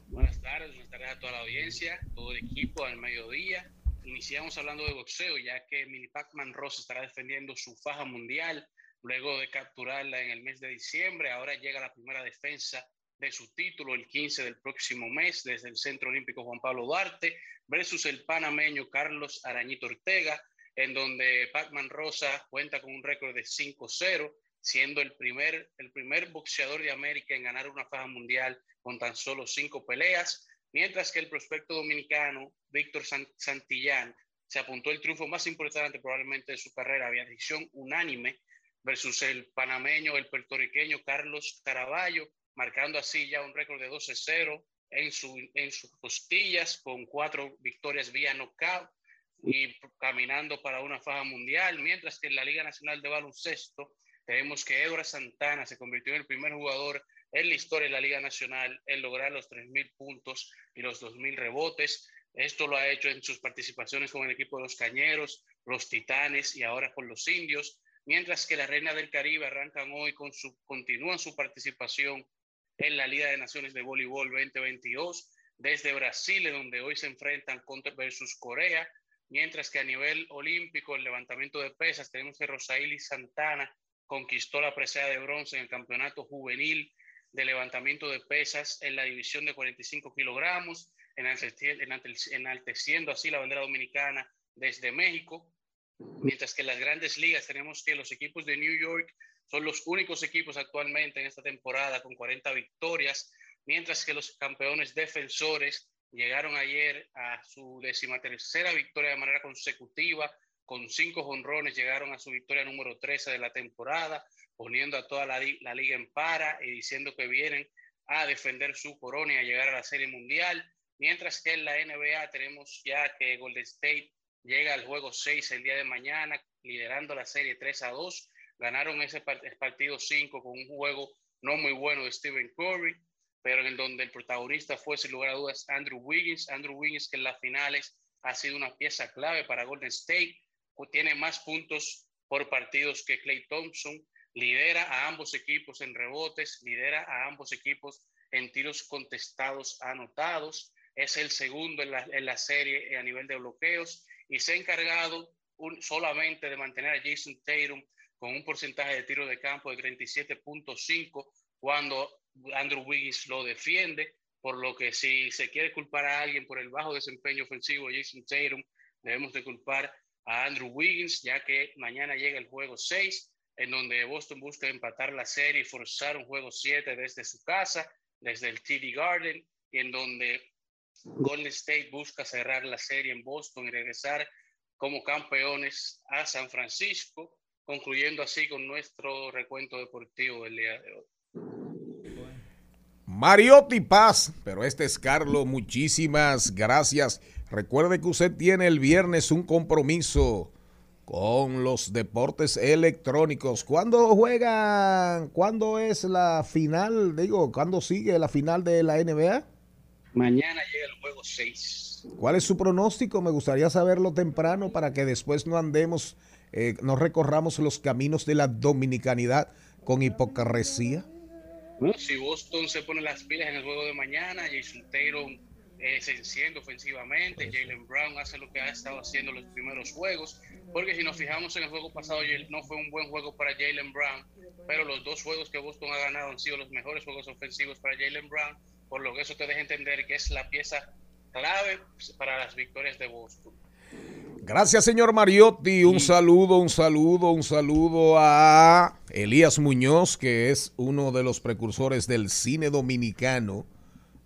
Buenas tardes, buenas tardes a toda la audiencia, todo el equipo al mediodía. Iniciamos hablando de boxeo, ya que Mini Pac-Man Ross estará defendiendo su faja mundial luego de capturarla en el mes de diciembre. Ahora llega la primera defensa de su título el 15 del próximo mes desde el Centro Olímpico Juan Pablo Duarte versus el panameño Carlos Arañito Ortega, en donde Pac-Man Rosa cuenta con un récord de 5-0 siendo el primer, el primer boxeador de América en ganar una faja mundial con tan solo cinco peleas, mientras que el prospecto dominicano Víctor Santillán se apuntó el triunfo más importante probablemente de su carrera, había decisión unánime versus el panameño, el puertorriqueño Carlos Caraballo, marcando así ya un récord de 12-0 en, su, en sus costillas con cuatro victorias vía knockout y caminando para una faja mundial, mientras que en la Liga Nacional de Baloncesto tenemos que Edward Santana se convirtió en el primer jugador en la historia de la Liga Nacional en lograr los 3.000 puntos y los 2.000 rebotes. Esto lo ha hecho en sus participaciones con el equipo de los Cañeros, los Titanes y ahora con los Indios, mientras que la Reina del Caribe arrancan hoy con su, continúan su participación en la Liga de Naciones de Voleibol 2022 desde Brasil, donde hoy se enfrentan contra versus Corea, mientras que a nivel olímpico, el levantamiento de pesas, tenemos que Rosaili Santana conquistó la presea de bronce en el campeonato juvenil de levantamiento de pesas en la división de 45 kilogramos, enalteciendo así la bandera dominicana desde México, mientras que en las grandes ligas tenemos que los equipos de New York son los únicos equipos actualmente en esta temporada con 40 victorias, mientras que los campeones defensores llegaron ayer a su decimatercera victoria de manera consecutiva, con cinco jonrones llegaron a su victoria número 13 de la temporada, poniendo a toda la, la, liga en para y diciendo que vienen a defender su corona y a llegar a la Serie Mundial. Mientras que en la NBA tenemos ya que Golden State llega al juego 6 el día de mañana, liderando la serie 3 a 2. Ganaron ese partido 5 con un juego no muy bueno de Stephen Curry, pero en donde el protagonista fue, sin lugar a dudas, Andrew Wiggins. Andrew Wiggins, que en las finales ha sido una pieza clave para Golden State tiene más puntos por partidos que Clay Thompson, lidera a ambos equipos en rebotes, lidera a ambos equipos en tiros contestados anotados, es el segundo en la, en la serie a nivel de bloqueos y se ha encargado un, solamente de mantener a Jason Tatum con un porcentaje de tiro de campo de 37.5 cuando Andrew Wiggins lo defiende, por lo que si se quiere culpar a alguien por el bajo desempeño ofensivo de Jason Tatum, debemos de culpar a Andrew Wiggins, ya que mañana llega el juego 6, en donde Boston busca empatar la serie y forzar un juego 7 desde su casa, desde el TD Garden, y en donde Golden State busca cerrar la serie en Boston y regresar como campeones a San Francisco, concluyendo así con nuestro recuento deportivo del día de hoy. Mariotti Paz, pero este es Carlos, muchísimas gracias. Recuerde que usted tiene el viernes un compromiso con los deportes electrónicos. ¿Cuándo juegan? ¿Cuándo es la final? Digo, ¿cuándo sigue la final de la NBA? Mañana llega el juego 6. ¿Cuál es su pronóstico? Me gustaría saberlo temprano para que después no andemos, eh, no recorramos los caminos de la dominicanidad con hipocresía. Si Boston se pone las pilas en el juego de mañana, Jason Taylor eh, se enciende ofensivamente, Jalen Brown hace lo que ha estado haciendo los primeros juegos, porque si nos fijamos en el juego pasado, no fue un buen juego para Jalen Brown, pero los dos juegos que Boston ha ganado han sido los mejores juegos ofensivos para Jalen Brown, por lo que eso te deja entender que es la pieza clave para las victorias de Boston. Gracias, señor Mariotti. Un saludo, un saludo, un saludo a Elías Muñoz, que es uno de los precursores del cine dominicano.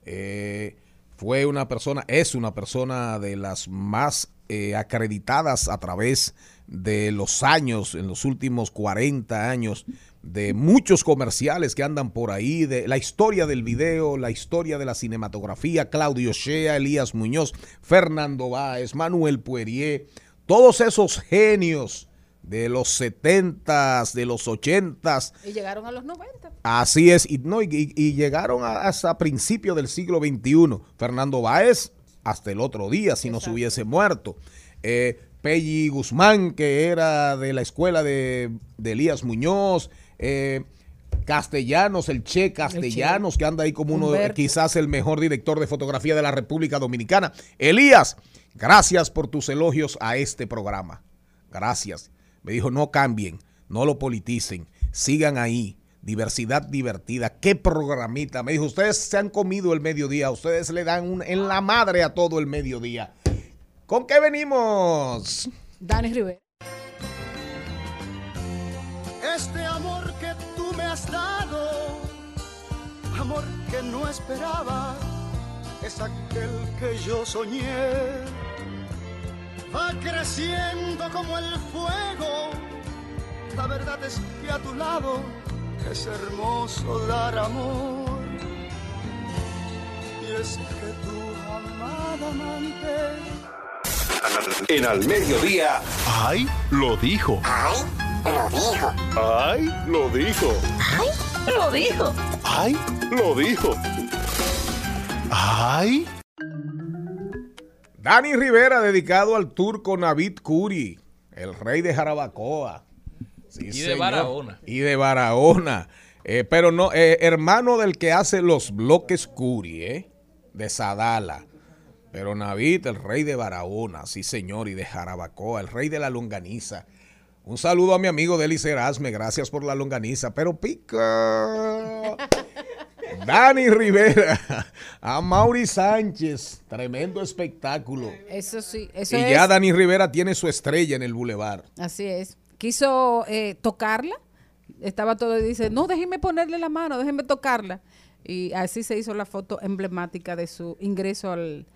Eh, fue una persona, es una persona de las más eh, acreditadas a través de los años, en los últimos 40 años, de muchos comerciales que andan por ahí, de la historia del video, la historia de la cinematografía, Claudio Shea, Elías Muñoz, Fernando Báez, Manuel Puerier, todos esos genios de los 70s, de los 80s. Y llegaron a los 90. Así es, y, no, y, llegaron hasta principios del siglo XXI. Fernando Báez, hasta el otro día, si no se hubiese muerto. Eh, Pelli Guzmán, que era de la escuela de, Elías Muñoz. Eh, Castellanos, el Che Castellanos, que anda ahí como uno, quizás el mejor director de fotografía de la República Dominicana. Elías, gracias por tus elogios a este programa. Gracias. Me dijo, no cambien, no lo politicen, sigan ahí. Diversidad divertida, qué programita. Me dijo, ustedes se han comido el mediodía, ustedes le dan un, en la madre a todo el mediodía. ¿Con qué venimos? Dani Rivera. Este amor que tú me has dado, amor que no esperaba, es aquel que yo soñé. Va creciendo como el fuego, la verdad es que a tu lado es hermoso dar amor. Y es que tu amada amante En al mediodía. ¡Ay! Lo dijo. ¡Ay! Lo dijo. ¡Ay! Lo dijo. ¡Ay! Lo dijo. ¡Ay! Lo dijo. ¡Ay! Dani Rivera dedicado al turco Navid Curi, el rey de Jarabacoa. Sí, Y de señor. Barahona. Y de Barahona. Eh, pero no, eh, hermano del que hace los bloques Curi, ¿eh? De Sadala. Pero Navid, el rey de Barahona, sí señor, y de Jarabacoa, el rey de la longaniza. Un saludo a mi amigo Delis Erasme, gracias por la longaniza, pero pica. Dani Rivera, a Mauri Sánchez, tremendo espectáculo. Eso sí, eso y es. ya Dani Rivera tiene su estrella en el Boulevard. Así es. Quiso eh, tocarla. Estaba todo y dice, no, déjenme ponerle la mano, déjenme tocarla. Y así se hizo la foto emblemática de su ingreso al,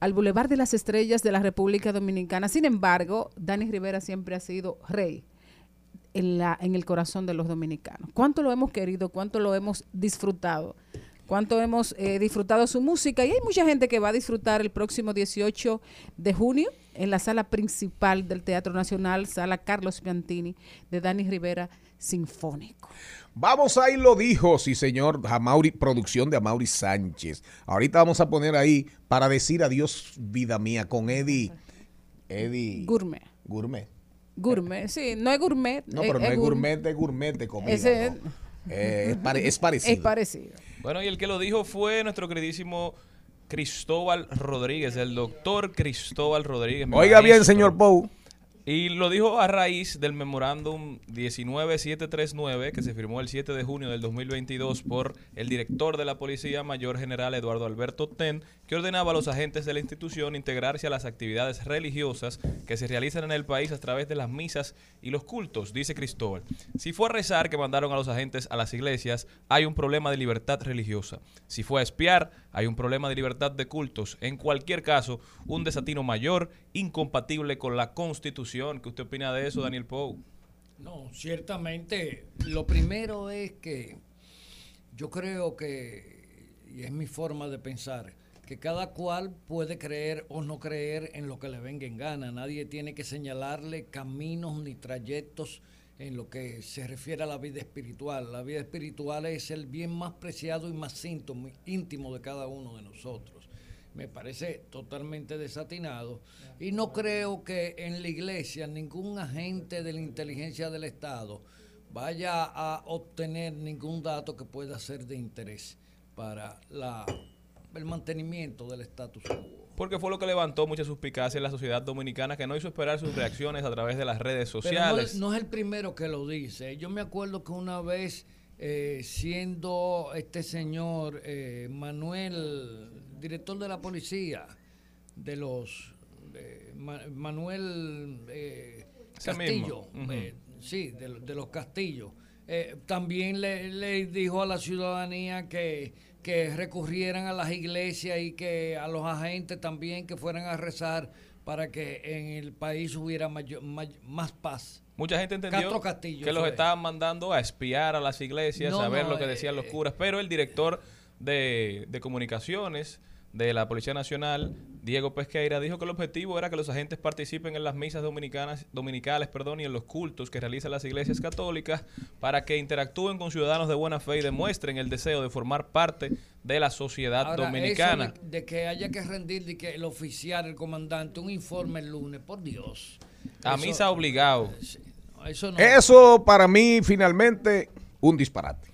al Boulevard de las Estrellas de la República Dominicana. Sin embargo, Dani Rivera siempre ha sido rey en, el corazón de los dominicanos. ¿Cuánto lo hemos querido? ¿Cuánto lo hemos disfrutado? ¿Cuánto hemos eh, disfrutado su música? Y hay mucha gente que va a disfrutar el próximo 18 de junio en la sala principal del Teatro Nacional, sala Carlos Piantini, de Dani Rivera Sinfónico. Vamos ahí lo dijo, sí señor, Amauri, producción de Amaury Sánchez. Ahorita vamos a poner ahí para decir adiós, vida mía, con Eddie. Eddie. Gourmet. Gourmet. Gourmet, sí, no es gourmet. No, pero no es gourmet, es gourmet de comida. Ese no. Eh, es, pare- es parecido. Es parecido. Bueno, y el que lo dijo fue nuestro queridísimo Cristóbal Rodríguez, el doctor Cristóbal Rodríguez. Oiga bien, señor Pou. Y lo dijo a raíz del memorándum 19739 que se firmó el 7 de junio del 2022 por el director de la Policía Mayor General Eduardo Alberto Ten, que ordenaba a los agentes de la institución integrarse a las actividades religiosas que se realizan en el país a través de las misas y los cultos, dice Cristóbal. Si fue a rezar que mandaron a los agentes a las iglesias, hay un problema de libertad religiosa. Si fue a espiar, hay un problema de libertad de cultos. En cualquier caso, un desatino mayor, incompatible con la Constitución. ¿Qué usted opina de eso, Daniel Pou? No, ciertamente, lo primero es que yo creo que, y es mi forma de pensar, que cada cual puede creer o no creer en lo que le venga en gana. Nadie tiene que señalarle caminos ni trayectos en lo que se refiere a la vida espiritual. La vida espiritual es el bien más preciado y más íntimo, de cada uno de nosotros. Me parece totalmente desatinado y no creo que en la iglesia ningún agente de la inteligencia del Estado vaya a obtener ningún dato que pueda ser de interés para el mantenimiento del status quo. Porque fue lo que levantó mucha suspicacia en la sociedad dominicana que no hizo esperar sus reacciones a través de las redes no, sociales. no es el primero que lo dice. Yo me acuerdo que una vez, eh, siendo este señor eh, Manuel, director de la policía, de los de Ma- Manuel eh, Castillo, eh, sí, de, de los Castillos, eh, también le, le dijo a la ciudadanía que, que recurrieran a las iglesias y que a los agentes también que fueran a rezar para que en el país hubiera mayor- más paz. Mucha gente entendió Castillo que los estaban mandando a espiar a las iglesias, No, a ver no, lo que eh, decían los curas, pero el director de, de comunicaciones de la Policía Nacional, Diego Pesqueira, dijo que el objetivo era que los agentes participen en las misas dominicanas, dominicales perdón, y en los cultos que realizan las iglesias católicas para que interactúen con ciudadanos de buena fe y demuestren el deseo de formar parte de la sociedad Ahora, dominicana. eso de, de que haya que rendir, de que el oficial, el comandante, un informe el lunes, por Dios. A Eso- misa obligado. Eso no. Eso para mí finalmente un disparate.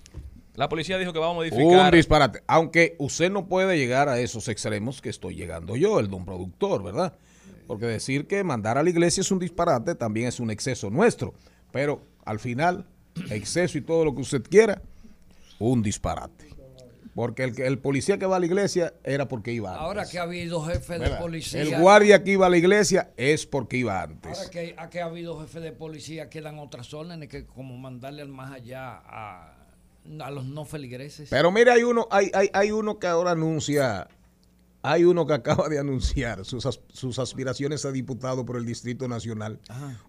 La policía dijo que va a Un modificar disparate. Aunque usted no puede llegar a esos extremos que estoy llegando yo, el don productor, ¿verdad? Porque decir que mandar a la iglesia es un disparate también es un exceso nuestro. Pero al final, exceso y todo lo que usted quiera, un disparate. Porque el, que- el policía que va a la iglesia era porque iba antes. Ahora que ha habido jefe de policía. El guardia que iba a la iglesia es porque iba antes. Ahora que, a que ha habido jefe de policía que dan otras órdenes que como mandarle al más allá a, a los no feligreses. Pero mire, hay uno, hay, hay, hay uno que ahora anuncia, hay uno que acaba de anunciar sus, sus aspiraciones a diputado por el Distrito Nacional.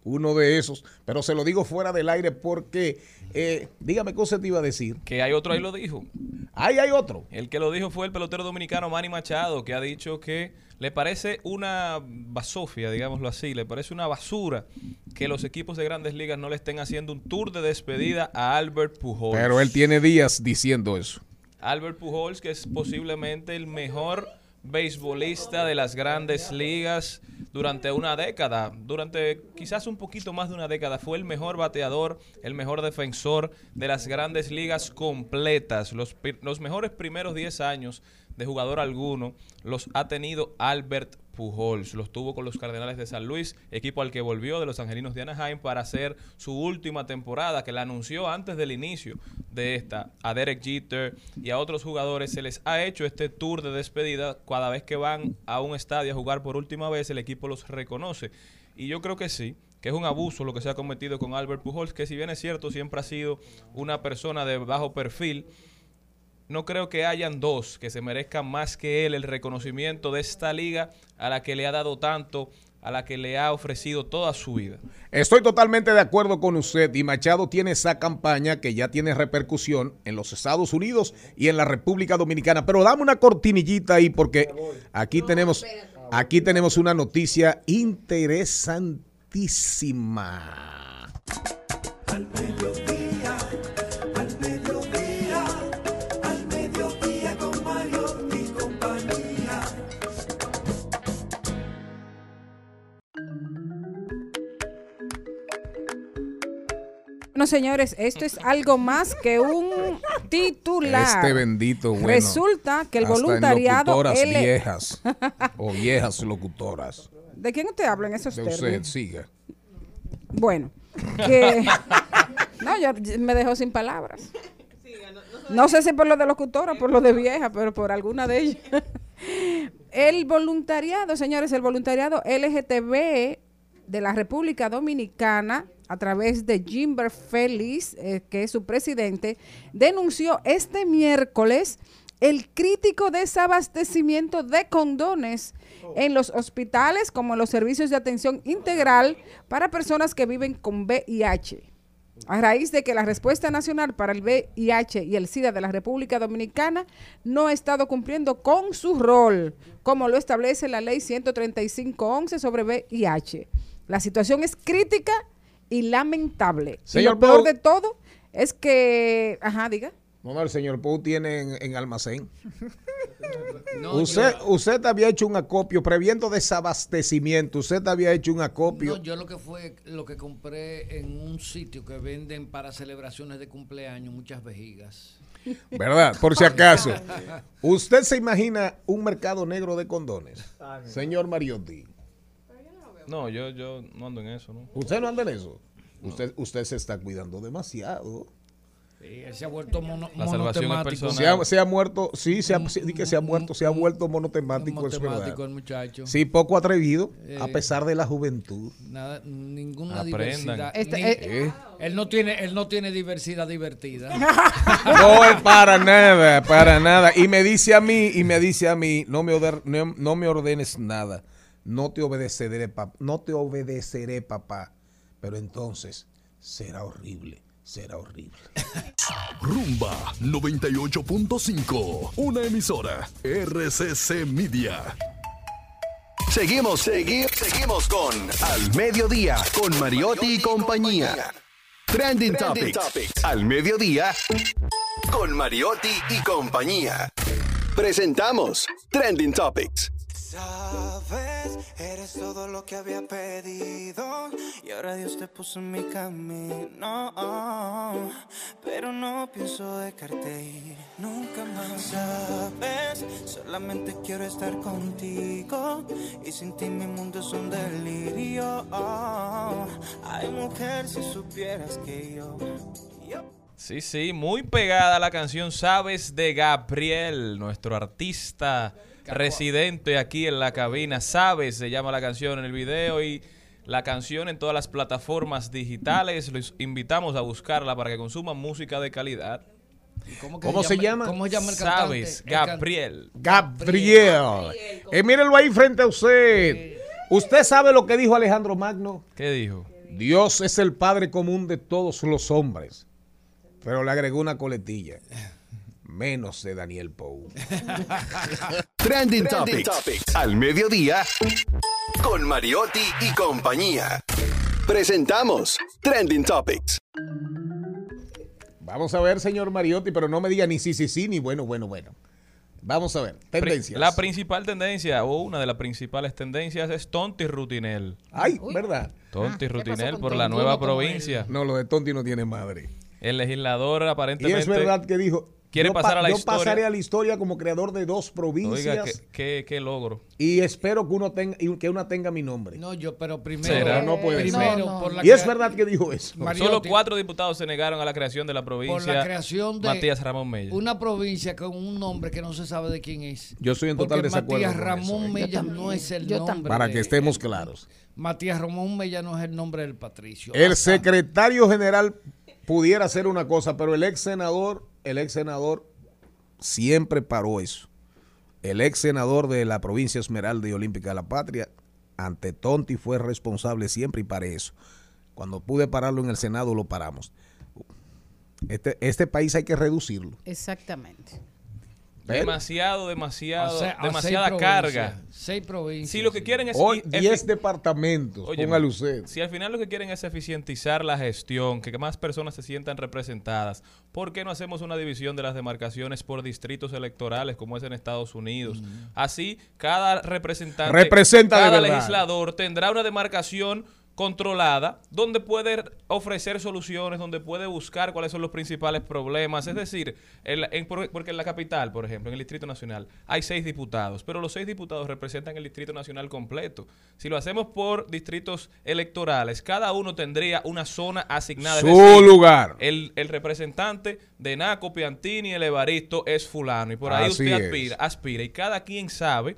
Uno de esos, pero se lo digo fuera del aire porque, eh, dígame qué usted te iba a decir. Que hay otro ahí lo dijo. Ahí hay otro. El que lo dijo fue el pelotero dominicano Manny Machado, que ha dicho que le parece una basofia, digámoslo así, le parece una basura que los equipos de grandes ligas no le estén haciendo un tour de despedida a Albert Pujols. Pero él tiene días diciendo eso. Albert Pujols, que es posiblemente el mejor beisbolista de las grandes ligas durante una década, durante quizás un poquito más de una década, fue el mejor bateador, el mejor defensor de las grandes ligas completas. Los, los mejores primeros 10 años de jugador alguno los ha tenido Albert Pujols. Los tuvo con los Cardenales de San Luis, equipo al que volvió de los Angelinos de Anaheim para hacer su última temporada, que la anunció antes del inicio de esta. A Derek Jeter y a otros jugadores se les ha hecho este tour de despedida. Cada vez que van a un estadio a jugar por última vez, el equipo los reconoce. Y yo creo que sí, que es un abuso lo que se ha cometido con Albert Pujols, que si bien es cierto, siempre ha sido una persona de bajo perfil, no creo que hayan dos que se merezcan más que él el reconocimiento de esta liga a la que le ha dado tanto, a la que le ha ofrecido toda su vida. Estoy totalmente de acuerdo con usted y Machado tiene esa campaña que ya tiene repercusión en los Estados Unidos y en la República Dominicana. Pero dame una cortinillita ahí porque aquí tenemos, aquí tenemos una noticia interesantísima. Bueno, señores, esto es algo más que un titular. Este bendito, bueno. Resulta que el voluntariado locutoras L- viejas o viejas locutoras. ¿De quién usted habla en esos De usted, siga. Bueno, que no, yo me dejó sin palabras. No sé si por lo de locutora, por lo de vieja, pero por alguna de ellas. El voluntariado, señores, el voluntariado LGTB de la República Dominicana, a través de Jimber Félix, eh, que es su presidente, denunció este miércoles el crítico desabastecimiento de condones en los hospitales como en los servicios de atención integral para personas que viven con VIH. A raíz de que la respuesta nacional para el VIH y el SIDA de la República Dominicana no ha estado cumpliendo con su rol, como lo establece la ley 13511 sobre VIH. La situación es crítica y lamentable. y Señor lo peor de todo es que, ajá, diga. No, no, el señor Pou tiene en, en almacén. No, usted, yo- usted había hecho un acopio, previendo desabastecimiento, usted había hecho un acopio. No, yo lo que fue, lo que compré en un sitio que venden para celebraciones de cumpleaños muchas vejigas. ¿Verdad? Por si acaso. ¿Usted se imagina un mercado negro de condones? Señor Mariotti. No, yo, yo no ando en eso, ¿no? ¿Usted no anda en eso? Usted, usted se está cuidando demasiado. Sí, él se ha vuelto mono, La salvación es monotemático. Se ha, se ha muerto, sí, se ha, sí, di que se ha muerto, se ha vuelto monotemático, es Monotemático verdad. el muchacho. Sí, poco atrevido, a Eh, pesar de la juventud. Nada, ninguna Aprendan. diversidad. Este, Ni- eh, él no tiene, él no tiene diversidad divertida. No es para nada, para nada. Y me dice a mí, y me dice a mí, no me, no me ordenes nada. No te obedeceré, papá. No te obedeceré, papá. Pero entonces será horrible, será horrible. Rumba 98.5, una emisora RCC Media. Seguimos, segui- seguimos con Al Mediodía, con Mariotti y compañía. Trending, Trending Topics. Al Mediodía, con Mariotti y compañía. Presentamos Trending Topics. Sabes, eres todo lo que había pedido y ahora Dios te puso en mi camino. Pero no pienso dejarte ir nunca más. Sabes, solamente quiero estar contigo y sin ti mi mundo es un delirio. Ay, mujer, si supieras que yo. Sí, sí, muy pegada la canción Sabes de Gabriel, nuestro artista residente aquí en la cabina. Sabes se llama la canción en el video y la canción en todas las plataformas digitales. Los invitamos a buscarla para que consuman música de calidad. ¿Cómo, ¿Cómo se llama? ¿Cómo se llama el cantante? Sabes, El can- Gabriel. Gabriel. Eh, mírenlo ahí frente a usted. ¿Usted sabe lo que dijo Alejandro Magno? ¿Qué dijo? Dios es el Padre común de todos los hombres. Pero le agregó una coletilla. Menos de Daniel Pou. Trending Topics. Al mediodía. Con Mariotti y compañía. Presentamos Trending Topics. Vamos a ver, señor Mariotti, pero no me diga ni sí, sí, sí, ni bueno, bueno, bueno. Vamos a ver, tendencias. La principal tendencia, o una de las principales tendencias, es Tonti Rutinel. Ay, ¿verdad? Tonti Rutinel por la nueva provincia. No, lo de Tonti no tiene madre. El legislador Y aparentemente... es verdad que dijo, Quiere yo, pasar pa- a la yo historia. pasaré a la historia como creador de dos provincias Oiga, qué, qué- qué logro. y espero que uno tenga y que una tenga mi nombre. No, yo, pero primero. ¿Será? No puede ser. primero, por la Y es verdad que dijo eso. Solo cuatro diputados se negaron a la creación de la por provincia. la creación de Matías Ramón Mella. una provincia con un nombre que no se sabe de quién es. Yo estoy en total Porque desacuerdo Matías Ramón eso, ¿eh? Mella Yo también. no es el Yo nombre. Para que estemos claros. Matías Ramón Mella no es el nombre del patricio. El secretario general pudiera hacer una cosa, pero el ex senador, el ex senador siempre paró eso. El ex senador de la provincia Esmeralda y Olímpica de la Patria, ante Tonti, fue responsable siempre y para eso. Cuando pude pararlo en el Senado, lo paramos. Este, este país hay que reducirlo. Exactamente. Demasiado, demasiado, demasiada seis carga. Seis provincias. Si lo que quieren es... hoy y- 10 efi- departamentos, Óyeme, póngale usted. Si al final lo que quieren es eficientizar la gestión, que más personas se sientan representadas, ¿por qué no hacemos una división de las demarcaciones por distritos electorales como es en Estados Unidos? Así, cada representante, Representa cada legislador tendrá una demarcación controlada, donde puede ofrecer soluciones, donde puede buscar cuáles son los principales problemas. Es decir, en en- porque en la capital, por ejemplo, en el Distrito Nacional, hay seis diputados, pero los seis diputados representan el Distrito Nacional completo. Si lo hacemos por distritos electorales, cada uno tendría una zona asignada. Su decir, lugar. El, el representante de Naco, Piantini, el Evaristo es fulano. Y por ahí Así usted aspira, aspira. Y cada quien sabe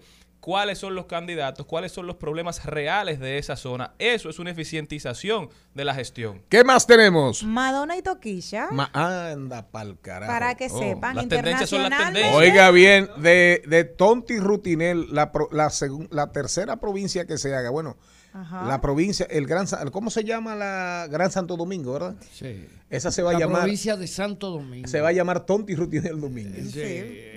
cuáles son los candidatos, cuáles son los problemas reales de esa zona. Eso es una eficientización de la gestión. ¿Qué más tenemos? Madonna y Toquilla. Ma- anda pa'l carajo. para que Oh, sepan, las tendencias son las tendencias. Oiga bien, de, de Tonti Rutinel, la, pro- la, segun- la tercera provincia que se haga, bueno, Ajá. la provincia, el Gran, ¿cómo se llama la Gran Santo Domingo, verdad? Sí. Esa se va a la llamar, provincia de Santo Domingo. se va a llamar Tonti Rutinel Domínguez. Sí,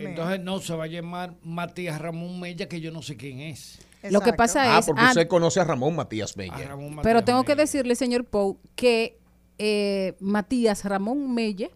Entonces no se va a llamar Matías Ramón Mella, que yo no sé quién es. Lo que pasa Ah, es, porque ah, usted conoce a Ramón Matías A Bella. Ramón Matías pero tengo que Mella. decirle, señor Pou, que eh, Matías Ramón Mella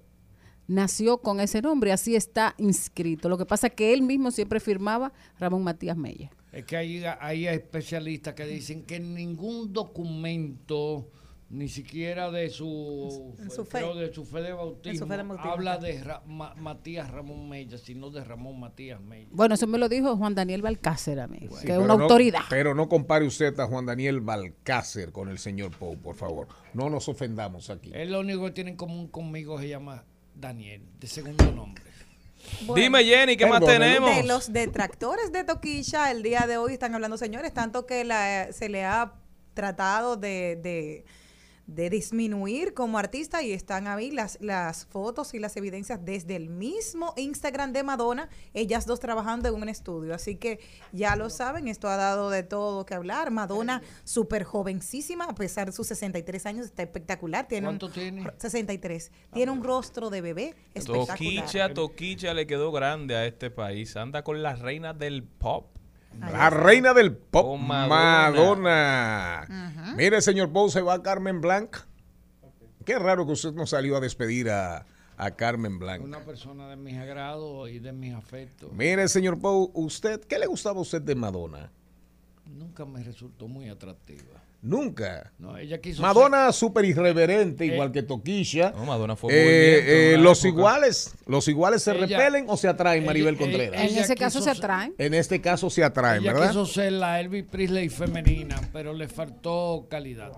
nació con ese nombre, así está inscrito. Lo que pasa es que él mismo siempre firmaba Ramón Matías Mella. Es que hay, hay especialistas que dicen que ningún documento, ni siquiera de su, En su creo de su fe de bautismo, fe de bautismo, habla de Ra- Ma- Matías Ramón Mella, sino de Ramón Matías Mella. Bueno, eso me lo dijo Juan Daniel Balcácer a mí, Sí, que es una no- autoridad. pero no compare usted a Juan Daniel Balcácer con el señor Pou, por favor. No nos ofendamos aquí. Es lo único que tiene en común conmigo se llama Daniel, de segundo nombre. Bueno, Dime, Jenny, ¿qué más tenemos? De los detractores de Toquilla, el día de hoy están hablando, señores, tanto que la- se le ha tratado de, de, de disminuir como artista y están ahí las, las fotos y las evidencias desde el mismo Instagram de Madonna, ellas dos trabajando en un estudio. Así que ya lo saben, esto ha dado de todo que hablar. Madonna, súper jovencísima, a pesar de sus 63 años, está espectacular. Tiene un- ¿Cuánto tiene? 63. Tiene un rostro de bebé espectacular. Toquicha, Toquicha le quedó grande a este país. Anda con la reina del pop. La reina del pop, Madonna. Madonna. Mire, señor Pou, se va Carmen Blanc. Qué raro que usted no salió a despedir a, a Carmen Blanc. Una persona de mis agrados y de mis afectos. Mire, señor Pou, usted, ¿qué le gustaba a usted de Madonna? Nunca me resultó muy atractiva. Nunca. No, ella quiso Madonna súper irreverente, Eh, igual que Toquilla. No, Madonna fue Eh, en eh, los época. iguales, los iguales se Ella- repelen o se atraen, Maribel ella- Contreras. En ella ese caso se ser- atraen. en este caso se atraen, Ella ¿verdad? quiso ser la Elvis Presley femenina, pero le faltó calidad.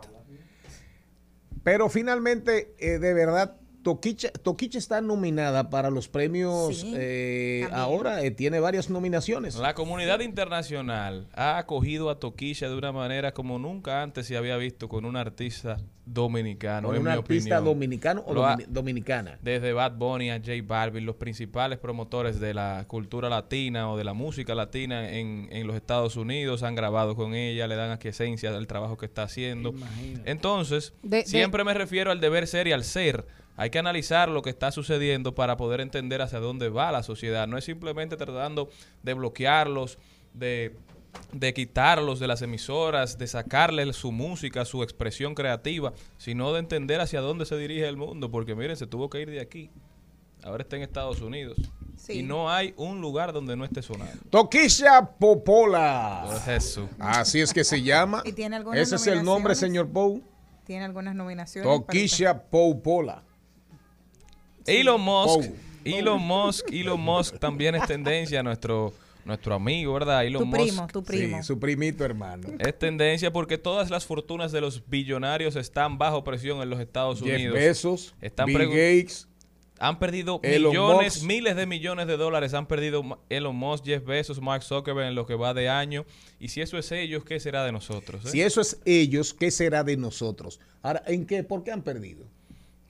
Pero finalmente, eh, de verdad, Toquicha, Toquicha está nominada para los premios Sí, eh, ahora, eh, tiene varias nominaciones. La comunidad internacional ha acogido a Toquilla de una manera como nunca antes se había visto con un artista dominicano. Con un artista opinión. dominicano o ha- dominicana. Desde Bad Bunny a J Balvin, los principales promotores de la cultura latina o de la música latina en, en los Estados Unidos han grabado con ella, le dan aquiescencia del trabajo que está haciendo. Entonces, De- de- siempre me refiero al deber ser y al ser. Hay que analizar lo que está sucediendo para poder entender hacia dónde va la sociedad. No es simplemente tratando de bloquearlos, de, de quitarlos de las emisoras, de sacarle su música, su expresión creativa, sino de entender hacia dónde se dirige el mundo. Porque miren, se tuvo que ir de aquí. Ahora está en Estados Unidos. Y no hay un lugar donde no esté sonando. Toquilla Popola. Por Jesús. Así es que se llama. ¿Y tiene algunas Ese es el nombre, nominaciones? señor Pou. Tiene algunas nominaciones. Toquilla Popola. Elon Musk, Elon Musk, Elon Musk también es tendencia, nuestro, nuestro amigo, ¿verdad? Elon Tu Musk. primo, tu primo. Sí, su primito hermano. Es tendencia porque todas las fortunas de los billonarios están bajo presión en los Estados Jeff Unidos. Bezos, están Bill Gates, Han perdido Elon millones, Musk. miles de millones de dólares. Han perdido Elon Musk, Jeff Bezos, Mark Zuckerberg en lo que va de año. Y si eso es ellos, ¿qué será de nosotros? eh? Si eso es ellos, ¿qué será de nosotros? Ahora, ¿en qué? ¿Por qué han perdido?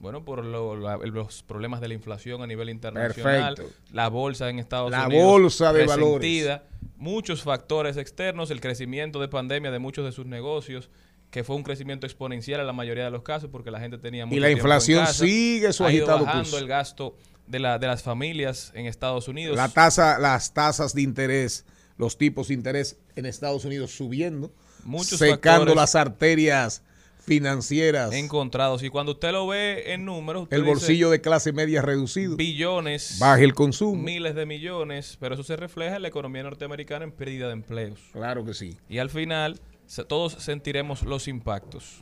Bueno, por lo- la- los problemas de la inflación a nivel internacional, Perfecto. la bolsa en Estados La Unidos. bolsa de resentida, Muchos factores externos, el crecimiento de pandemia de muchos de sus negocios, que fue un crecimiento exponencial en la mayoría de los casos porque la gente tenía mucho la tiempo en inflación casa. sigue su Ha ido agitado bajando curso. el gasto de, la, de las familias en Estados Unidos. La tasa, las tasas de interés, los tipos de interés en Estados Unidos subiendo, Muchos secando factores. las arterias financieras, encontrados. Y cuando usted lo ve en números, usted el dice, bolsillo de clase media reducido, billones, baje el consumo. miles de millones, pero eso se refleja en la economía norteamericana en pérdida de empleos. Claro que sí. Y al final, todos sentiremos los impactos.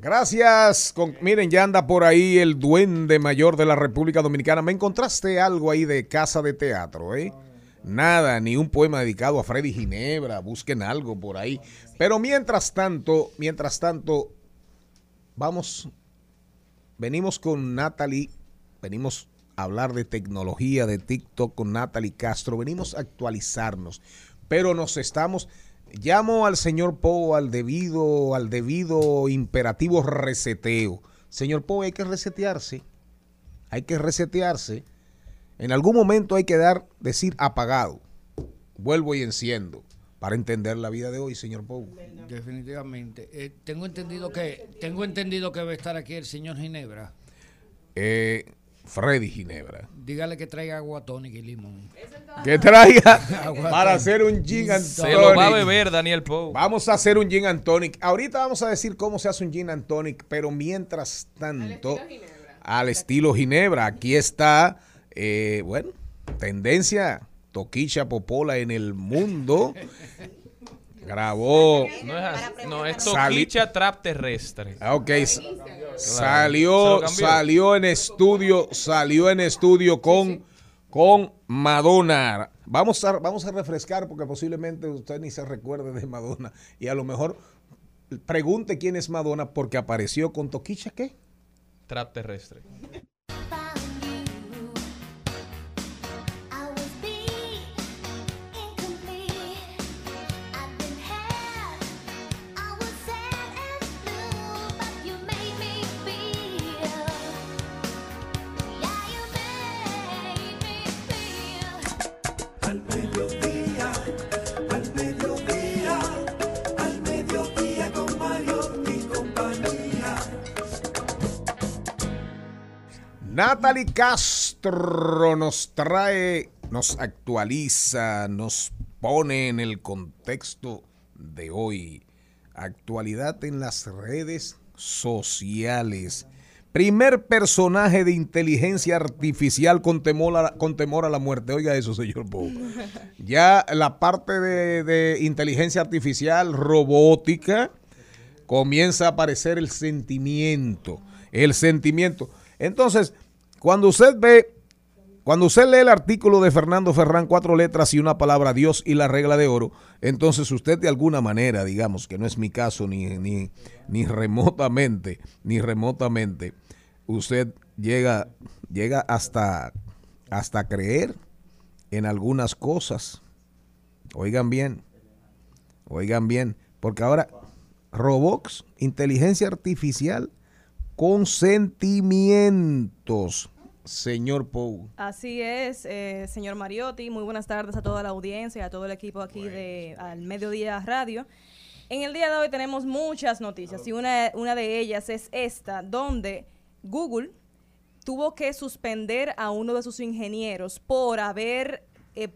Gracias. Con- miren, ya anda por ahí el duende mayor de la República Dominicana. Me encontraste algo ahí de casa de teatro, ¿eh? Nada, ni un poema dedicado a Freddy Ginebra. Busquen algo por ahí. Pero mientras tanto, mientras tanto, vamos, venimos con Natalie, venimos a hablar de tecnología, de TikTok con Natalie Castro, venimos a actualizarnos, pero nos estamos, llamo al señor Poe al debido, al debido imperativo reseteo. Señor Poe, hay que resetearse, hay que resetearse. En algún momento hay que dar, decir apagado. Vuelvo y enciendo para entender la vida de hoy, señor Poe. Definitivamente. Eh, tengo entendido que tengo entendido que va a estar aquí el señor Ginebra. Eh, Freddy Ginebra. Dígale que traiga agua tónica y limón. Que traiga para hacer un gin and Se lo va a tonic. beber Daniel Poe. Vamos a hacer un gin and tonic. Ahorita vamos a decir cómo se hace un gin and tonic, pero mientras tanto, al estilo Ginebra, aquí está, eh, bueno, tendencia Toquicha Popola en el mundo. Grabó. No es, así, no, es Sali- toquicha trap terrestre. Ah, Ok, salió, salió en estudio, salió en estudio con, con Madonna. Vamos a, vamos a refrescar porque posiblemente usted ni se recuerde de Madonna y a lo mejor pregunte quién es Madonna porque apareció con Toquicha, ¿qué? Trap terrestre. Natalie Castro nos trae, nos actualiza, nos pone en el contexto de hoy. Actualidad en las redes sociales. Primer personaje de inteligencia artificial con temor a, con temor a la muerte. Oiga eso, señor Bow. Ya la parte de, de inteligencia artificial, robótica, comienza a aparecer el sentimiento. El sentimiento. Entonces, cuando usted ve, cuando usted lee el artículo de Fernando Ferrán, cuatro letras y una palabra, Dios y la regla de oro, entonces usted de alguna manera, digamos que no es mi caso ni, ni, ni remotamente, ni remotamente, usted llega, llega hasta, hasta creer en algunas cosas. Oigan bien, oigan bien, porque ahora robots, inteligencia artificial con sentimientos, señor Pou. Así es, eh, señor Mariotti. Muy buenas tardes a toda la audiencia, a todo el equipo aquí de Al Mediodía Radio. En el día de hoy tenemos muchas noticias y una, una de ellas es esta, donde Google tuvo que suspender a uno de sus ingenieros por haber eh,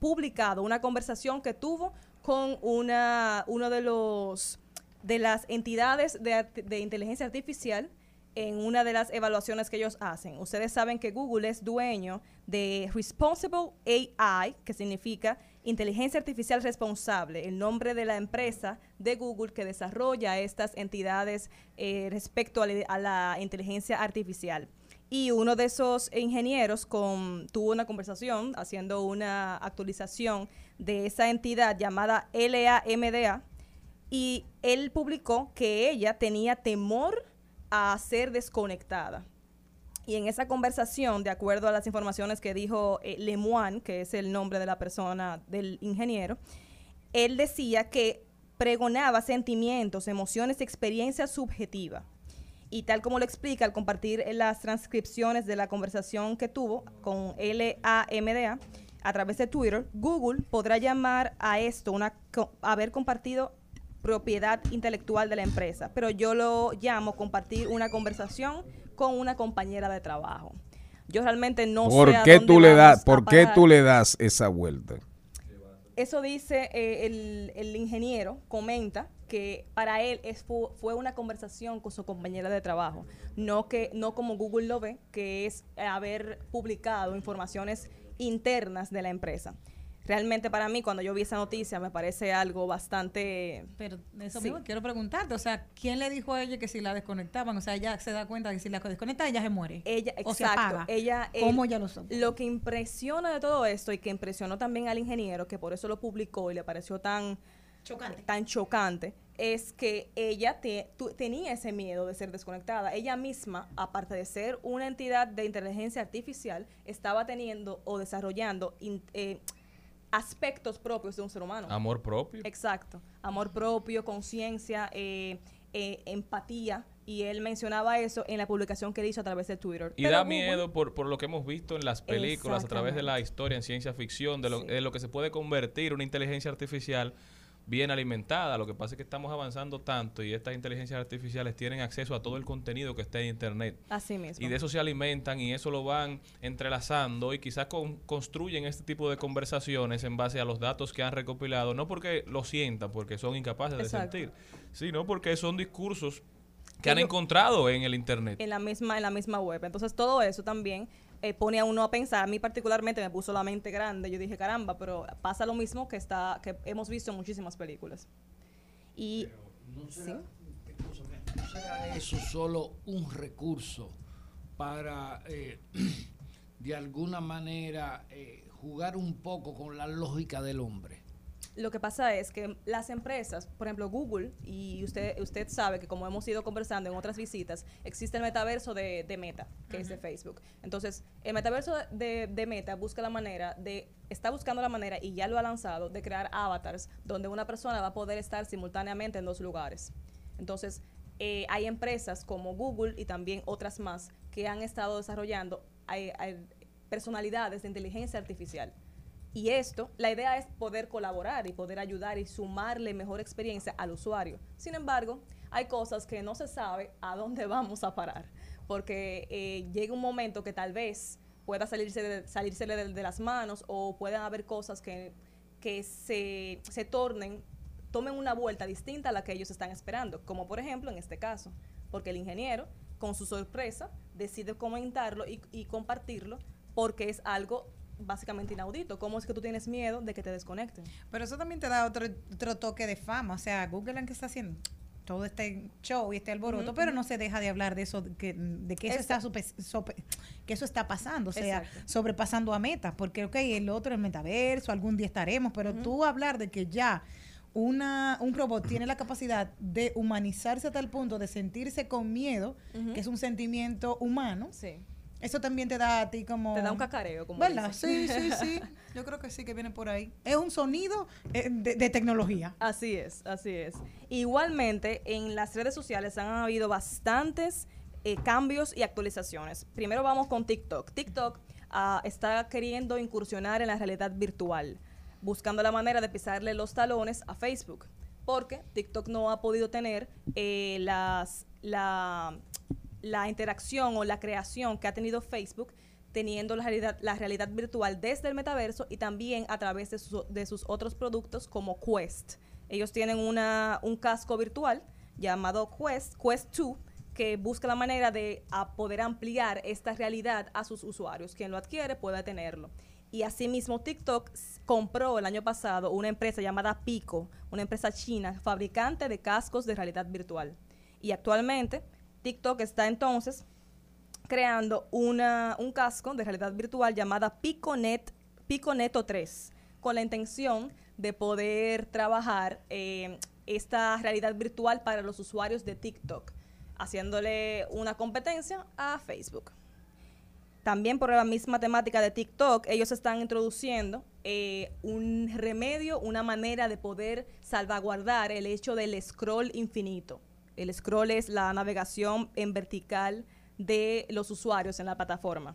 publicado una conversación que tuvo con una, uno de los de las entidades de, de inteligencia artificial en una de las evaluaciones que ellos hacen. Ustedes saben que Google es dueño de Responsible AI, que significa inteligencia artificial responsable, el nombre de la empresa de Google que desarrolla estas entidades eh, respecto a la, inteligencia artificial. Y uno de esos ingenieros tuvo una conversación haciendo una actualización de esa entidad llamada LAMDA y él publicó que ella tenía temor a ser desconectada. Y en esa conversación, de acuerdo a las informaciones que dijo eh, Lemoine, que es el nombre de la persona, del ingeniero, él decía que pregonaba sentimientos, emociones y experiencias subjetivas. Y tal como lo explica al compartir las transcripciones de la conversación que tuvo con LAMDA a través de Twitter, Google podrá llamar a esto una haber compartido propiedad intelectual de la empresa, pero yo lo llamo compartir una conversación con una compañera de trabajo. Yo realmente no ¿Por sé a qué dónde tú le das, a por qué parar. tú le das esa vuelta? Eso dice eh, el, el ingeniero, comenta que para él es, fu- fue una conversación con su compañera de trabajo, no, que, no como Google lo ve, que es haber publicado informaciones internas de la empresa. Realmente para mí, cuando yo vi esa noticia, me parece algo bastante... Pero eso Sí. mismo quiero preguntarte, o sea, ¿quién le dijo a ella que si la desconectaban? O sea, ella se da cuenta que si la desconecta ella se muere. Ella, o se exacto. apaga. Ella, ¿Cómo él- ella lo sabe? Lo que impresiona de todo esto y que impresionó también al ingeniero, que por eso lo publicó y le pareció tan chocante, tan chocante es que ella te- tu- tenía ese miedo de ser desconectada. Ella misma, aparte de ser una entidad de inteligencia artificial, estaba teniendo o desarrollando in- eh, aspectos propios de un ser humano. Amor propio. Exacto. Amor propio, conciencia, eh, eh, empatía. Y él mencionaba eso en la publicación que él hizo a través de Twitter. Y Pero da miedo por, por lo que hemos visto en las películas, a través de la historia en ciencia ficción, de lo, de lo que se puede convertir una inteligencia artificial bien alimentada. Lo que pasa es que estamos avanzando tanto y estas inteligencias artificiales tienen acceso a todo el contenido que está en Internet. Así mismo. Y de eso se alimentan y eso lo van entrelazando y quizás con- construyen este tipo de conversaciones en base a los datos que han recopilado, no porque lo sientan, porque son incapaces Exacto. de sentir, sino porque son discursos que han encontrado en el Internet. en la misma en la misma web. Entonces todo eso también eh, pone a uno a pensar. A mí particularmente me puso la mente grande. Yo dije caramba, pero pasa lo mismo que está que hemos visto en muchísimas películas. Y ¿sí? ¿No será eso solo un recurso para, eh, de alguna manera, eh, jugar un poco con la lógica del hombre? Lo que pasa es que las empresas, por ejemplo Google, y usted usted sabe que como hemos ido conversando en otras visitas, existe el metaverso de, de Meta, que es de Facebook. Entonces, el metaverso de, de Meta busca la manera de, está buscando la manera, y ya lo ha lanzado, de crear avatars donde una persona va a poder estar simultáneamente en dos lugares. Entonces, eh, hay empresas como Google y también otras más que han estado desarrollando hay- hay personalidades de inteligencia artificial. Y esto, la idea es poder colaborar y poder ayudar y sumarle mejor experiencia al usuario. Sin embargo, hay cosas que no se sabe a dónde vamos a parar, porque eh, llega un momento que tal vez pueda salirse de, salírsele de, de las manos o puedan haber cosas que, que se, se tornen, tomen una vuelta distinta a la que ellos están esperando, como por ejemplo en este caso, porque el ingeniero, con su sorpresa, decide comentarlo y, y compartirlo porque es algo básicamente inaudito. ¿Cómo es que tú tienes miedo de que te desconecten? Pero eso también te da otro, otro toque de fama. O sea, Google que está haciendo todo este show y este alboroto, pero no se deja de hablar de eso, de que, de que eso está sope- sope- que eso está pasando, o sea, Exacto. sobrepasando a meta, porque ok, el otro, el metaverso, algún día estaremos, pero tú hablar de que ya una, un robot tiene la capacidad de humanizarse hasta el punto de sentirse con miedo, que es un sentimiento humano, Sí. Eso también te da a ti como... Te da un cacareo, como ¿Verdad? Sí, sí, sí. Yo creo que sí, que viene por ahí. Es un sonido eh, de, de tecnología. Así es, así es. Igualmente, en las redes sociales han habido bastantes eh, cambios y actualizaciones. Primero vamos con TikTok. TikTok ah, está queriendo incursionar en la realidad virtual, buscando la manera de pisarle los talones a Facebook, porque TikTok no ha podido tener eh, las, la, la interacción o la creación que ha tenido Facebook teniendo la realidad, la realidad virtual desde el metaverso y también a través de, sus- de sus otros productos como Quest. Ellos tienen una, un casco virtual llamado Quest, Quest 2, que busca la manera de poder ampliar esta realidad a sus usuarios. Quien lo adquiere puede tenerlo. Y asimismo TikTok compró el año pasado una empresa llamada Pico, una empresa china fabricante de cascos de realidad virtual. Y actualmente TikTok está entonces creando una, un casco de realidad virtual llamada PicoNet, PicoNeto 3, con la intención de poder trabajar eh, esta realidad virtual para los usuarios de TikTok, haciéndole una competencia a Facebook. También por la misma temática de TikTok, ellos están introduciendo eh, un remedio, una manera de poder salvaguardar el hecho del scroll infinito. El scroll es la navegación en vertical de los usuarios en la plataforma.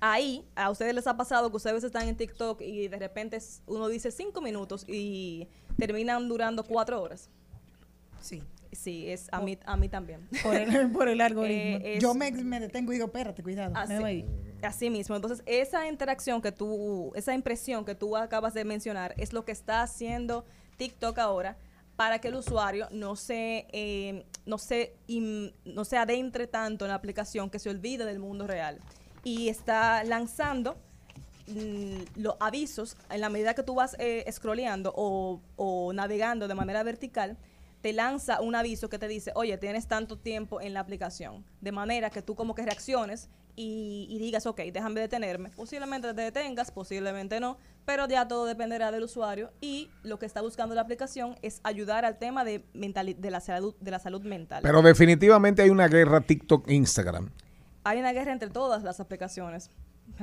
Ahí, a ustedes les ha pasado que ustedes están en TikTok y de repente uno dice cinco minutos y terminan durando cuatro horas. Sí. Sí, es a mí, a mí también. Por el, por el algoritmo. Eh, es- Yo me, me detengo y digo, espérate, cuidado. Así, me voy ahí". así mismo. Entonces, esa interacción que tú, esa impresión que tú acabas de mencionar es lo que está haciendo TikTok ahora para que el usuario no se, eh, no se, no se adentre tanto en la aplicación que se olvide del mundo real. Y está lanzando mm, los avisos en la medida que tú vas eh, scrolleando o, o navegando de manera vertical, te lanza un aviso que te dice, oye, tienes tanto tiempo en la aplicación. De manera que tú como que reacciones y, y digas, ok, déjame detenerme. Posiblemente te detengas, posiblemente no, pero ya todo dependerá del usuario y lo que está buscando la aplicación es ayudar al tema de, mentali- de, la, salud, de la salud mental. Pero definitivamente hay una guerra TikTok-Instagram. Hay una guerra entre todas las aplicaciones.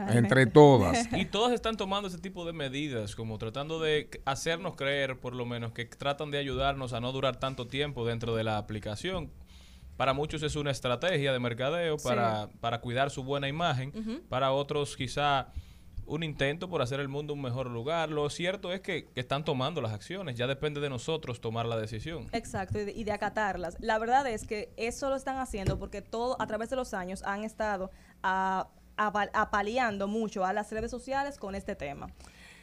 Entre todas. Y todas están tomando ese tipo de medidas, como tratando de hacernos creer, por lo menos, que tratan de ayudarnos a no durar tanto tiempo dentro de la aplicación. Para muchos es una estrategia de mercadeo Sí. para, para cuidar su buena imagen. Para otros quizá un intento por hacer el mundo un mejor lugar. Lo cierto es que, están tomando las acciones. Ya depende de nosotros tomar la decisión. Exacto, y de, acatarlas. La verdad es que eso lo están haciendo porque todo a través de los años han estado a- apa- apaleando mucho a las redes sociales con este tema.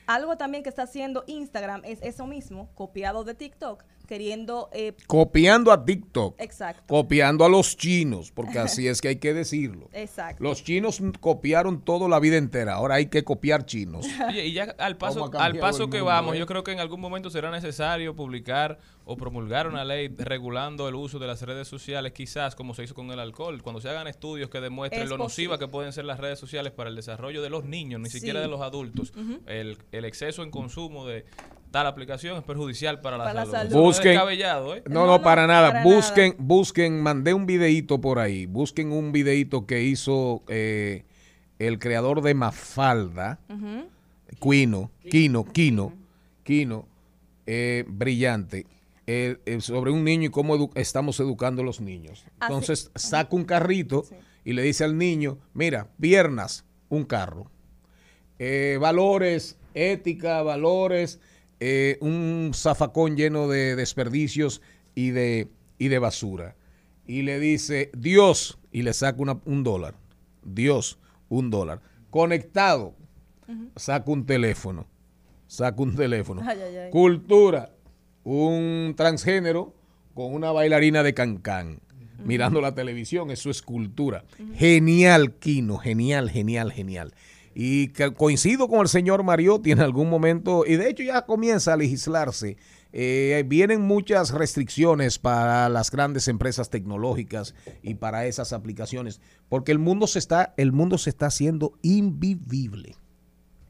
Algo también que está haciendo Instagram es eso mismo, copiado de TikTok, queriendo... eh, Copiando a TikTok. Exacto. Copiando a los chinos, porque así es que hay que decirlo. Exacto. Los chinos copiaron todo la vida entera. Ahora hay que copiar chinos. Oye, y ya al paso, ¿Cómo ha al paso que mundo, vamos, eh? yo creo que en algún momento será necesario publicar o promulgar una ley regulando el uso de las redes sociales, quizás como se hizo con el alcohol, cuando se hagan estudios que demuestren Es lo nociva posible. que pueden ser las redes sociales para el desarrollo de los niños, ni siquiera de los adultos. El, el exceso en consumo de tal aplicación es perjudicial para la Para la salud. No Busquen. ¿eh? No, no, para nada. busquen, busquen, mandé un videíto por ahí. Busquen un videíto que hizo eh, el creador de Mafalda. Quino, Quino, Quino, Quino, eh, brillante, eh, eh, sobre un niño y cómo edu- estamos educando a los niños. Así- Entonces saca un carrito y le dice al niño, mira, piernas, un carro. Eh, valores, ética, valores, eh, un zafacón lleno de desperdicios y de, y de basura. Y le dice, Dios, y le saca una- un dólar. Dios, un dólar. Conectado, saca un teléfono. Saca un teléfono. Ay, ay, ay. Cultura, un transgénero con una bailarina de cancán. Mirando la televisión, eso es cultura. Genial, Kino, genial, genial, genial. Y que coincido con el señor Mariotti en algún momento, y de hecho ya comienza a legislarse. eh, vienen muchas restricciones para las grandes empresas tecnológicas y para esas aplicaciones, porque el mundo se está, el mundo se está haciendo invivible.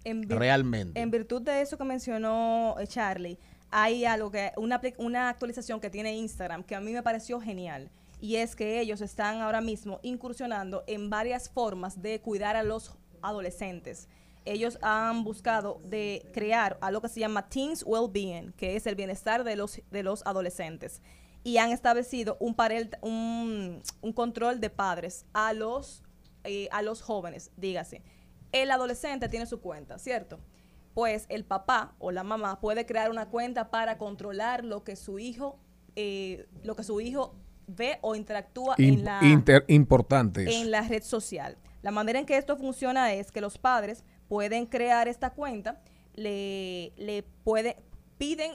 En Realmente. En virtud de eso que mencionó eh, Charlie, hay algo que, una, una actualización que tiene Instagram que a mí me pareció genial. Y es que ellos están ahora mismo incursionando en varias formas de cuidar a los adolescentes. Ellos han buscado de crear algo que se llama Teens Wellbeing, que es el bienestar de los, de los adolescentes. Y han establecido un, parel- un, un control de padres a los, eh, a los jóvenes, dígase. El adolescente tiene su cuenta, ¿cierto? Pues el papá o la mamá puede crear una cuenta para controlar lo que su hijo, eh, lo que su hijo ve o interactúa en la inter- en la red social. La manera en que esto funciona es que los padres pueden crear esta cuenta, le, le puede, piden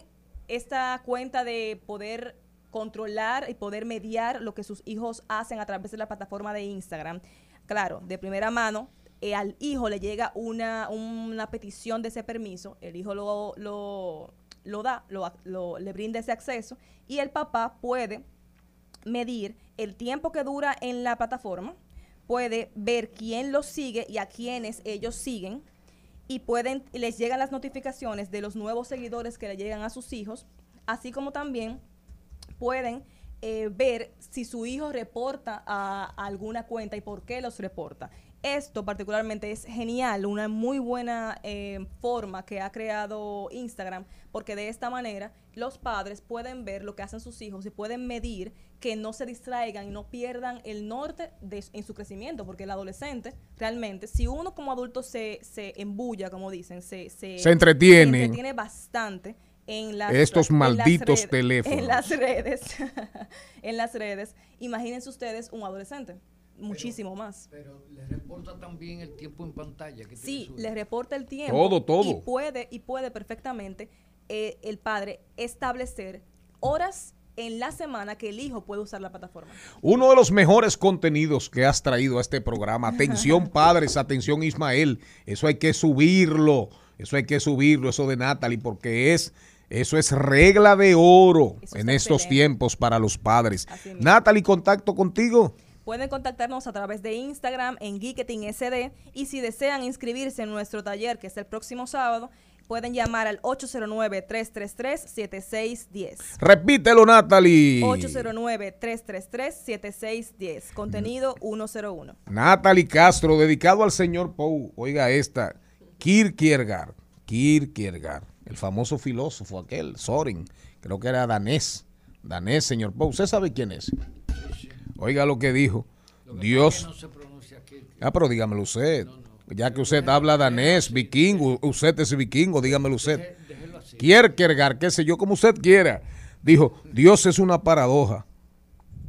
esta cuenta de poder controlar y poder mediar lo que sus hijos hacen a través de la plataforma de Instagram. Claro, de primera mano, eh, al hijo le llega una, una petición de ese permiso, el hijo lo, lo, lo da, lo- lo- le brinda ese acceso y el papá puede medir el tiempo que dura en la plataforma, puede ver quién los sigue y a quiénes ellos siguen y pueden les llegan las notificaciones de los nuevos seguidores que le llegan a sus hijos, así como también pueden eh, ver si su hijo reporta a, a alguna cuenta y por qué los reporta. Esto particularmente es genial, una muy buena eh, forma que ha creado Instagram, porque de esta manera los padres pueden ver lo que hacen sus hijos y pueden medir que no se distraigan y no pierdan el norte de- en su crecimiento, porque el adolescente realmente, si uno como adulto se, se embulla, como dicen, se, se, Se entretiene. se entretiene bastante en las Estos en las malditos teléfonos. En las redes, en las redes. Imagínense ustedes un adolescente, muchísimo más. Pero le reporta también el tiempo en pantalla. Que tiene Sí, les reporta el tiempo. Todo, todo. Y puede, y puede perfectamente eh, el padre establecer horas en la semana que el hijo puede usar la plataforma. Uno de los mejores contenidos que has traído a este programa. Atención padres, atención Ismael. Eso hay que subirlo. Eso hay que subirlo, eso de Natalie, porque es, eso es regla de oro en estos tiempos para los padres. Natalie, contacto contigo. Pueden contactarnos a través de Instagram en Geeketing SD y si desean inscribirse en nuestro taller que es el próximo sábado, pueden llamar al 809-333-7610. Repítelo, Natalie. 809-333-7610. Contenido 101. Natalie Castro, dedicado al señor Pou. Oiga esta, Kierkegaard, Kierkegaard, el famoso filósofo aquel, Soren, creo que era danés, danés, señor Pou. ¿Usted sabe quién es? Oiga lo que dijo. Dios. Ah, pero dígamelo usted. Ya que usted habla danés, vikingo, usted es vikingo, dígamelo usted. Kierkegaard, qué sé yo, como usted quiera. Dijo, Dios es una paradoja.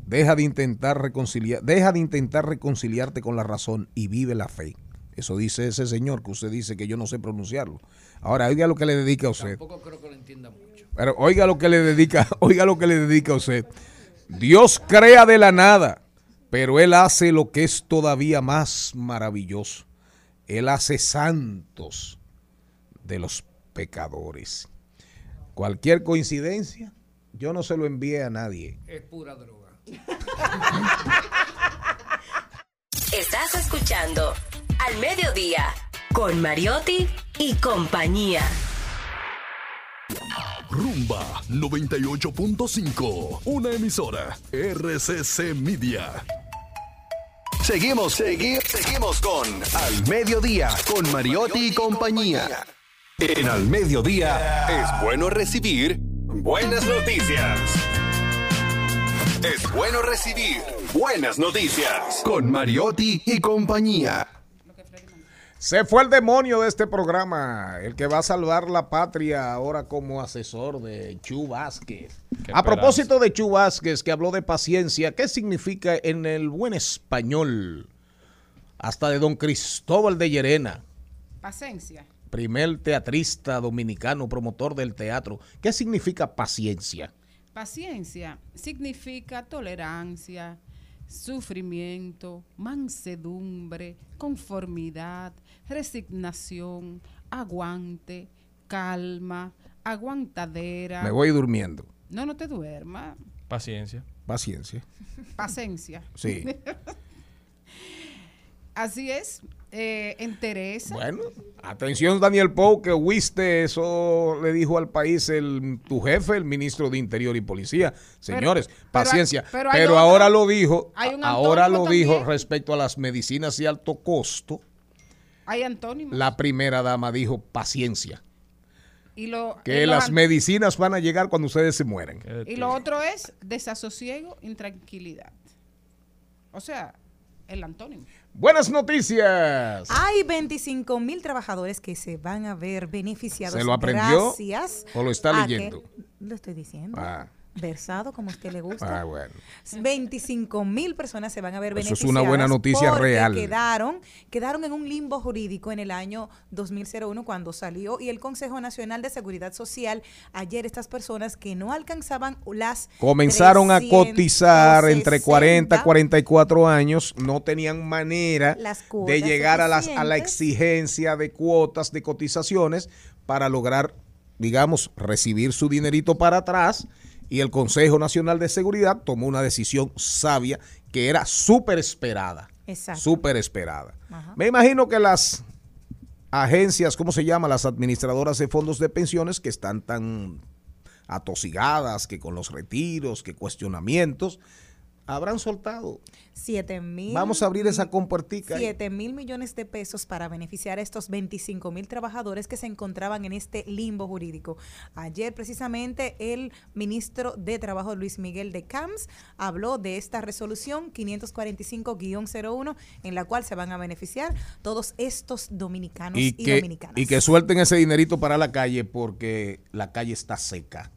Deja de intentar reconciliar, deja de intentar reconciliarte con la razón y vive la fe. Eso dice ese señor que usted dice que yo no sé pronunciarlo. Ahora, oiga lo que le dedica a usted. Tampoco creo que lo entienda mucho. Pero oiga lo que le dedica, oiga lo que le dedica a usted. Dios crea de la nada, pero él hace lo que es todavía más maravilloso. Él hace santos de los pecadores. Cualquier coincidencia, yo no se lo envié a nadie. Es pura droga. Estás escuchando Al Mediodía con Mariotti y compañía. Rumba 98.5, una emisora RCC Media. Seguimos, segui- seguimos con Al Mediodía, con Mariotti y compañía. En Al Mediodía es bueno recibir buenas noticias. Es bueno recibir buenas noticias con Mariotti y compañía. Se fue el demonio de este programa, el que va a salvar la patria ahora como asesor de Chu Vázquez. Qué A propósito de Chu Vázquez, que habló de paciencia, ¿qué significa en el buen español? Hasta de don Cristóbal de Llerena, Paciencia. primer teatrista dominicano, promotor del teatro. ¿Qué significa paciencia? Paciencia significa tolerancia, sufrimiento, mansedumbre, conformidad, resignación, aguante, calma, aguantadera. Me voy durmiendo. No, no te duermas. Paciencia. Paciencia. Paciencia. Sí. Así es. Eh, entereza. Bueno, atención Daniel Pou, que oíste, eso le dijo al país el tu jefe, el ministro de Interior y Policía. Señores, pero paciencia. Pero, pero hay otro- ahora lo dijo, hay un ahora lo dijo respecto a las medicinas de alto costo. Hay antónimos. La primera dama dijo paciencia, y lo, que y los las medicinas van a llegar cuando ustedes se mueren. Y lo otro es desasosiego, intranquilidad. O sea, el antónimo. Buenas noticias. Hay 25 mil trabajadores que se van a ver beneficiados. ¿Se lo aprendió gracias o lo está a que- leyendo? lo estoy diciendo. Ah. Versado como a usted le gusta. Ah, bueno. 25 mil personas se van a ver Eso es beneficiadas. una buena noticia real. Quedaron, quedaron en un limbo jurídico en el año 2001 cuando salió y el Consejo Nacional de Seguridad Social ayer estas personas que no alcanzaban las Comenzaron a cotizar entre 40 y 360, 44 años, no tenían manera de llegar a, las, a la exigencia de cuotas de cotizaciones para lograr, digamos, recibir su dinerito para atrás. Y el Consejo Nacional de Seguridad tomó una decisión sabia que era súper esperada. Exacto. Súper esperada. Ajá. Me imagino que las agencias, ¿cómo se llama? Las administradoras de fondos de pensiones que están tan atosigadas, que con los retiros, que cuestionamientos, habrán soltado. 7 mil. Vamos a abrir esa compuertica ahí. 7 mil millones de pesos para beneficiar a estos 25 mil trabajadores que se encontraban en este limbo jurídico. Ayer, precisamente, el ministro de Trabajo, Luis Miguel de Camps, habló de esta resolución 545-01, en la cual se van a beneficiar todos estos dominicanos y, Y que, dominicanas. y que suelten ese dinerito para la calle porque la calle está seca.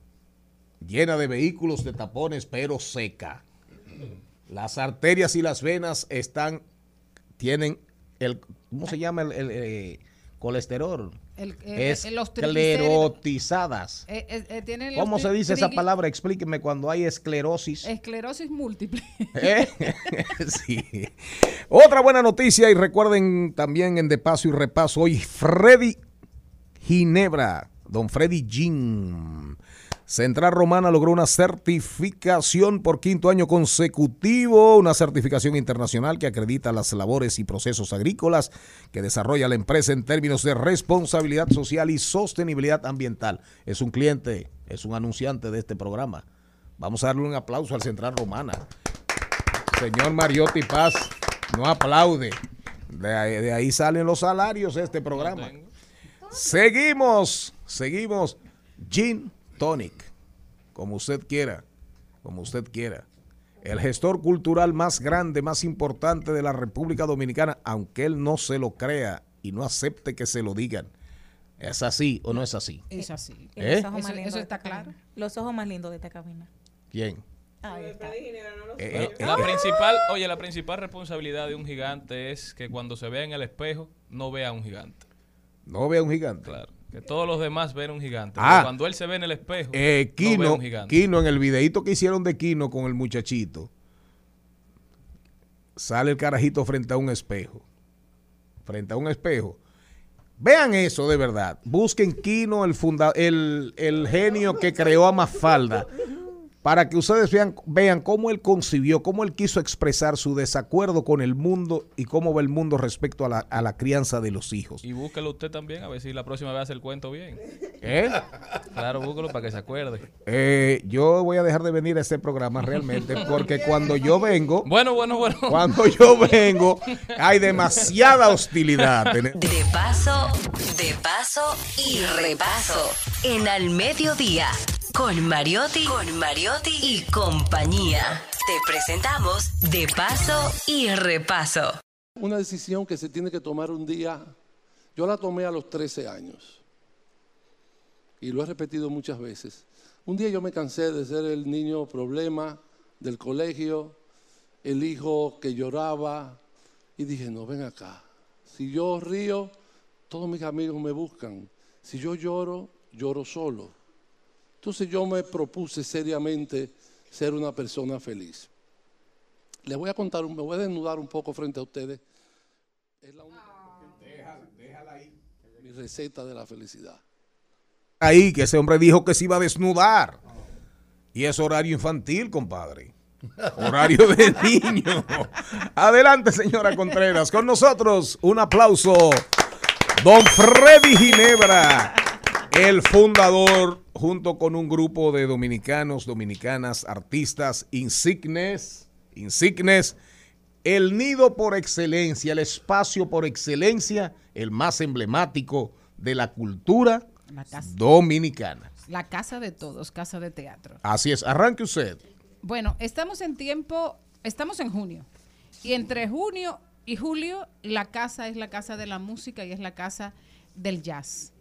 Llena de vehículos, de tapones, pero seca. Las arterias y las venas están, tienen el, ¿cómo se llama? El, el, eh, colesterol. El- es esclerotizadas. Eh, eh, eh, ¿Cómo se dice esa palabra? Explíqueme cuando hay esclerosis. Esclerosis múltiple. Sí. Otra buena noticia y recuerden también en De Paso y Repaso hoy Freddy Ginebra, don Freddy Gin. Central Romana logró una certificación por quinto año consecutivo, una certificación internacional que acredita las labores y procesos agrícolas que desarrolla la empresa en términos de responsabilidad social y sostenibilidad ambiental. Es un cliente, es un anunciante de este programa. Vamos a darle un aplauso al Central Romana. Señor Mariotti Paz, no aplaude. De ahí, de ahí salen los salarios de este programa. Seguimos, seguimos. Gin Tonic, como usted quiera, como usted quiera. El gestor cultural más grande, más importante de la República Dominicana, aunque él no se lo crea y no acepte que se lo digan. ¿Es así o no es así? Es así. ¿Eh? los ojos más Eso- lindos eso de está esta claro. Los ojos más lindos de esta cabina. ¿Quién? Ahí está. Eh, eh, la eh, principal, oye, la principal responsabilidad de un gigante es que cuando se vea en el espejo no vea a un gigante. No vea un gigante. Claro. Que todos los demás ven un gigante. Ah. pero cuando él se ve en el espejo, Eh, no ve Kino, un gigante. Kino, en el videíto que hicieron de Kino con el muchachito, sale el carajito frente a un espejo. Frente a un espejo. Vean eso de verdad. Busquen Kino, el, funda el, el genio que creó a Mafalda, para que ustedes vean, vean cómo él concibió, cómo él quiso expresar su desacuerdo con el mundo y cómo ve el mundo respecto a la, a la crianza de los hijos. Y búsquelo usted también, a ver si la próxima vez hace el cuento bien. ¿Eh? Claro, búsquelo para que se acuerde. Eh, yo voy a dejar de venir a este programa realmente porque cuando yo vengo, Bueno, bueno, bueno. cuando yo vengo, hay demasiada hostilidad. De paso, de paso y repaso. En al mediodía. Con Mariotti, con Mariotti y compañía. Te presentamos De paso y repaso. Una decisión que se tiene que tomar un día. Yo la tomé a los 13 años. Y lo he repetido muchas veces. Un día yo me cansé de ser el niño problema del colegio, el hijo que lloraba. Y dije, no, ven acá. Si yo río, todos mis amigos me buscan. Si yo lloro, lloro solo. Entonces yo me propuse seriamente ser una persona feliz. Les voy a contar, me voy a desnudar un poco frente a ustedes. Es la única. Mi receta de la felicidad. Ahí que ese hombre dijo que se iba a desnudar. Y es horario infantil, compadre. Horario de niño. Adelante, señora Contreras. Con nosotros, un aplauso. Don Freddy Ginebra, el fundador, junto con un grupo de dominicanos, dominicanas, artistas, insignes, insignes, el nido por excelencia, el espacio por excelencia, el más emblemático de la cultura La dominicana. la casa de todos, casa de teatro. Así es, arranque usted. Bueno, estamos en tiempo, estamos en junio. Y entre junio y julio, la casa es la casa de la música y es la casa del jazz.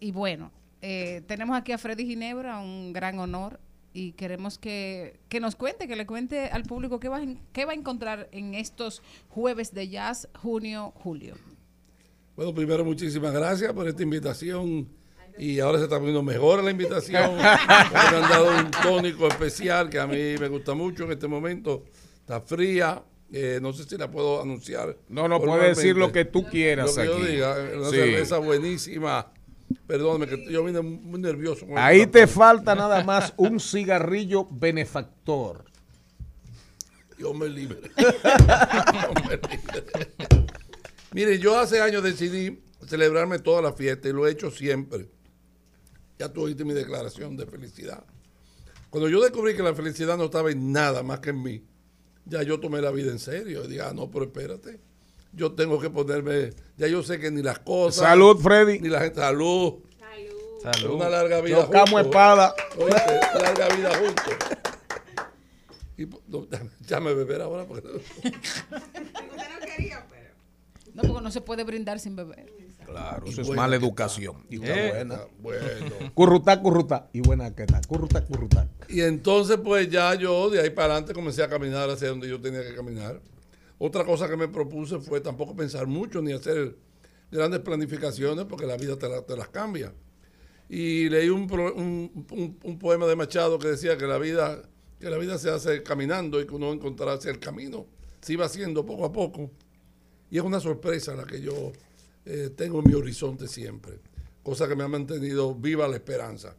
Y bueno, eh, tenemos aquí a Freddy Ginebra, un gran honor. Y queremos que, que nos cuente, que le cuente al público qué va, qué va a encontrar en estos jueves de jazz, junio, julio. Bueno, primero muchísimas gracias por esta invitación y ahora se está poniendo mejor la invitación. me han dado un tónico especial que a mí me gusta mucho en este momento. Está fría, eh, no sé si la puedo anunciar. No, no, puede decir lo que tú quieras Lo que yo aquí. diga, una Sí. cerveza buenísima. Perdóname, que yo vine muy nervioso. Ahí te falta nada más un cigarrillo benefactor. Dios me libre. Dios me libre. Mire, yo hace años decidí celebrarme toda la fiesta y lo he hecho siempre. Ya tú oíste mi declaración de felicidad. Cuando yo descubrí que la felicidad no estaba en nada más que en mí, ya yo tomé la vida en serio. Y dije, ah, no, pero espérate. Yo tengo que ponerme, ya yo sé que ni las cosas. Salud, Freddy. Ni la gente, salud. Salud. Una larga vida Chocamos juntos. espada. Oíste, larga vida juntos. Y, no, ya me beber ahora. Porque... No, porque no se puede brindar sin beber. Claro, Y eso es mala educación. Y está Eh, buena. bueno. Currutá, currutá. Y buena que está. Currutá, currutá. Y entonces, pues ya yo de ahí para adelante comencé a caminar hacia donde yo tenía que caminar. Otra cosa que me propuse fue tampoco pensar mucho ni hacer grandes planificaciones porque la vida te, te las cambia. Y leí un, poema de Machado que decía que la vida que la vida se hace caminando y que uno encontrará hacia el camino. Se iba haciendo poco a poco. Y es una sorpresa la que yo eh, tengo en mi horizonte siempre. Cosa que me ha mantenido viva la esperanza.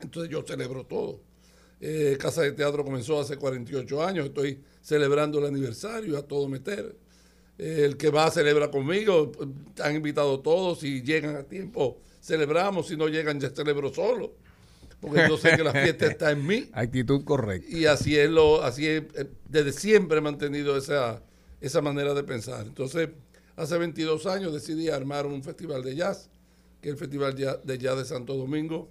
Entonces yo celebro todo. Eh, Casa de Teatro comenzó hace 48 años, estoy celebrando el aniversario a todo meter. Eh, el que va celebra conmigo, han invitado todos, si llegan a tiempo celebramos, si no llegan ya celebro solo, porque yo sé que la fiesta está en mí. Actitud correcta. Y así es lo, así es, eh, desde siempre he mantenido esa, esa manera de pensar. Entonces, hace 22 años decidí armar un festival de jazz, que es el Festival de Jazz de Santo Domingo.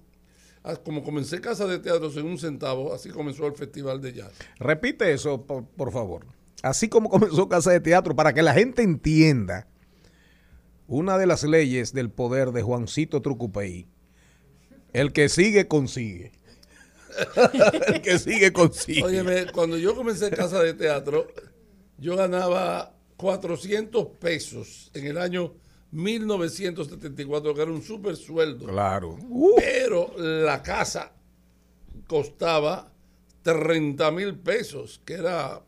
Ah, Como comencé Casa de Teatro sin un centavo, así comenzó el Festival de Jazz. Repite eso, por, por favor. Así como comenzó Casa de Teatro, para que la gente entienda una de las leyes del poder de Juancito Trucupey. El que sigue, consigue. el que sigue, consigue. Óyeme, cuando yo comencé Casa de Teatro, yo ganaba 400 pesos en el año 1974, que era un super sueldo. Claro. Pero la casa costaba 30 mil pesos, que era,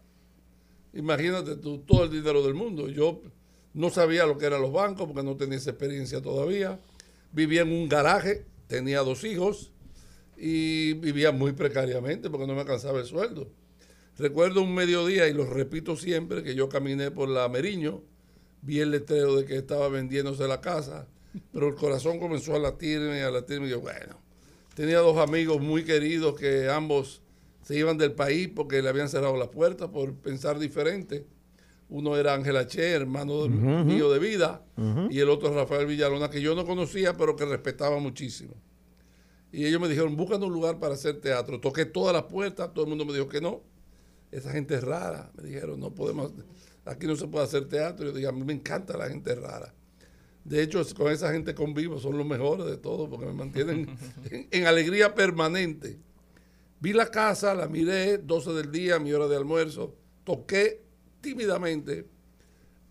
imagínate tú, todo el dinero del mundo. Yo no sabía lo que eran los bancos porque no tenía esa experiencia todavía. Vivía en un garaje, tenía dos hijos y vivía muy precariamente porque no me alcanzaba el sueldo. Recuerdo un mediodía, y lo repito siempre, que yo caminé por la Meriño, vi el letrero de que estaba vendiéndose la casa, pero el corazón comenzó a latirme, a latirme, y yo, bueno, tenía dos amigos muy queridos que ambos se iban del país porque le habían cerrado las puertas por pensar diferente. Uno era Ángel H., hermano de- Ujú. mío de vida, y el otro Rafael Villalona, que yo no conocía, pero que respetaba muchísimo. Y ellos me dijeron, búscanos un lugar para hacer teatro. Toqué todas las puertas, todo el mundo me dijo que no. Esa gente es rara. Me dijeron, no podemos, aquí no se puede hacer teatro. Yo dije, a mí me encanta la gente rara. De hecho, con esa gente convivo, son los mejores de todos, porque me mantienen en, en alegría permanente. Vi la casa, la miré, 12 del día, mi hora de almuerzo, toqué tímidamente.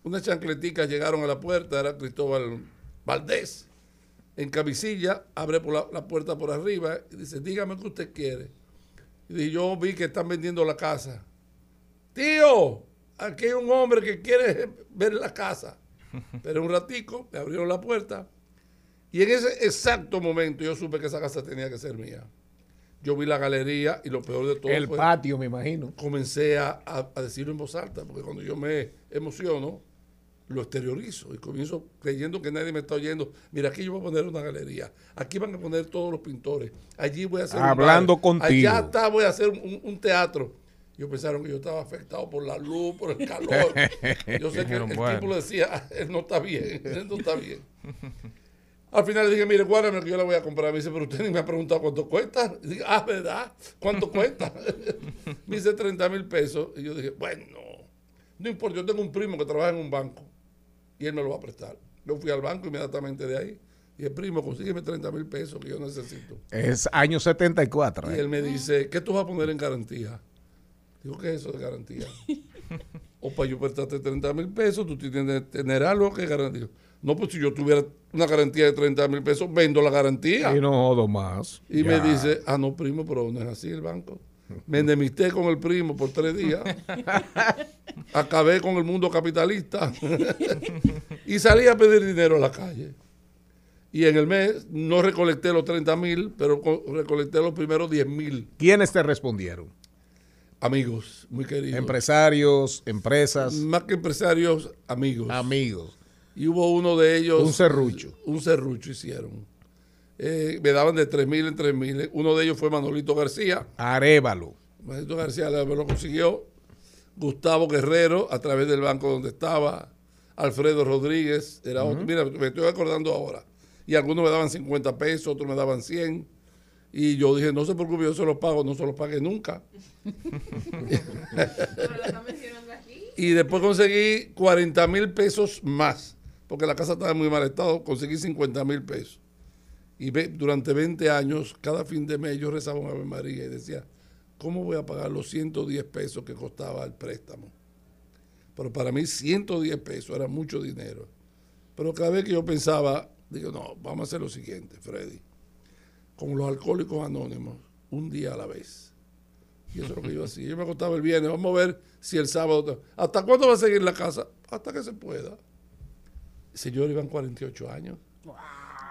Unas chancleticas llegaron a la puerta, era Cristóbal Valdés, en camisilla, abre por la, la puerta por arriba y dice, dígame qué usted quiere. Y dije, yo vi que están vendiendo la casa. Tío, aquí hay un hombre que quiere ver la casa. Pero un ratico, me abrieron la puerta y en ese exacto momento yo supe que esa casa tenía que ser mía. yo vi la galería y lo peor de todo El fue- patio, me imagino. comencé a, a- a decirlo en voz alta, porque cuando yo me emociono, lo exteriorizo y comienzo creyendo que nadie me está oyendo. Mira, aquí yo voy a poner una galería, aquí van a poner todos los pintores, allí voy a hacer un Hablando bar, contigo. allá está, voy a hacer un, un teatro. Yo pensaron que yo estaba afectado por la luz, por el calor. Yo sé que el, el tipo le decía, "Ah, él no está bien, él no está bien. Al final le dije, mire, guárdame que yo la voy a comprar. Me dice, pero usted ni me ha preguntado cuánto cuesta. Y dije, ah, ¿verdad? ¿Cuánto cuesta? me dice 30 mil pesos. Y yo dije, bueno, no importa, yo tengo un primo que trabaja en un banco y él me lo va a prestar. Yo fui al banco inmediatamente de ahí y el primo, consígueme 30 mil pesos que yo necesito. Es año 74. Y ¿eh? él me dice, ¿qué tú vas a poner en garantía? Digo, ¿qué es eso de garantía? o para yo prestarte 30 mil pesos, tú tienes que tener algo que garantía. No, pues si yo tuviera una garantía de 30 mil pesos, vendo la garantía. Y no jodo más. Y Ya. me dice, ah, no, primo, pero no es así el banco. Me enemisté con el primo por tres días. Acabé con el mundo capitalista. y salí a pedir dinero a la calle. Y en el mes no recolecté los 30 mil, pero co- recolecté los primeros 10 mil. ¿Quiénes te respondieron? Amigos, muy queridos. Empresarios, empresas. Más que empresarios, amigos. Amigos. Y hubo uno de ellos. Un serrucho. Un serrucho hicieron. Eh, me daban de 3 mil en 3 mil. Uno de ellos fue Manolito García. Arévalo. Manolito García me lo consiguió. Gustavo Guerrero, a través del banco donde estaba. Alfredo Rodríguez, era otro. Mira, me estoy acordando ahora. Y algunos me daban 50 pesos, otros me daban 100. Y yo dije, no se preocupe, yo se los pago, no se los pagué nunca. y después conseguí 40 mil pesos más, porque la casa estaba en muy mal estado, conseguí 50 mil pesos. Y ve- durante 20 años, cada fin de mes yo rezaba un Ave María y decía, ¿cómo voy a pagar los 110 pesos que costaba el préstamo? Pero para mí 110 pesos era mucho dinero. Pero cada vez que yo pensaba, digo, no, vamos a hacer lo siguiente, Freddy. Como los alcohólicos anónimos, un día a la vez. Y eso es lo que yo hacía. Yo me acostaba el viernes, vamos a ver si el sábado... ¿Hasta cuándo va a seguir la casa? Hasta que se pueda. Señor, iban 48 años.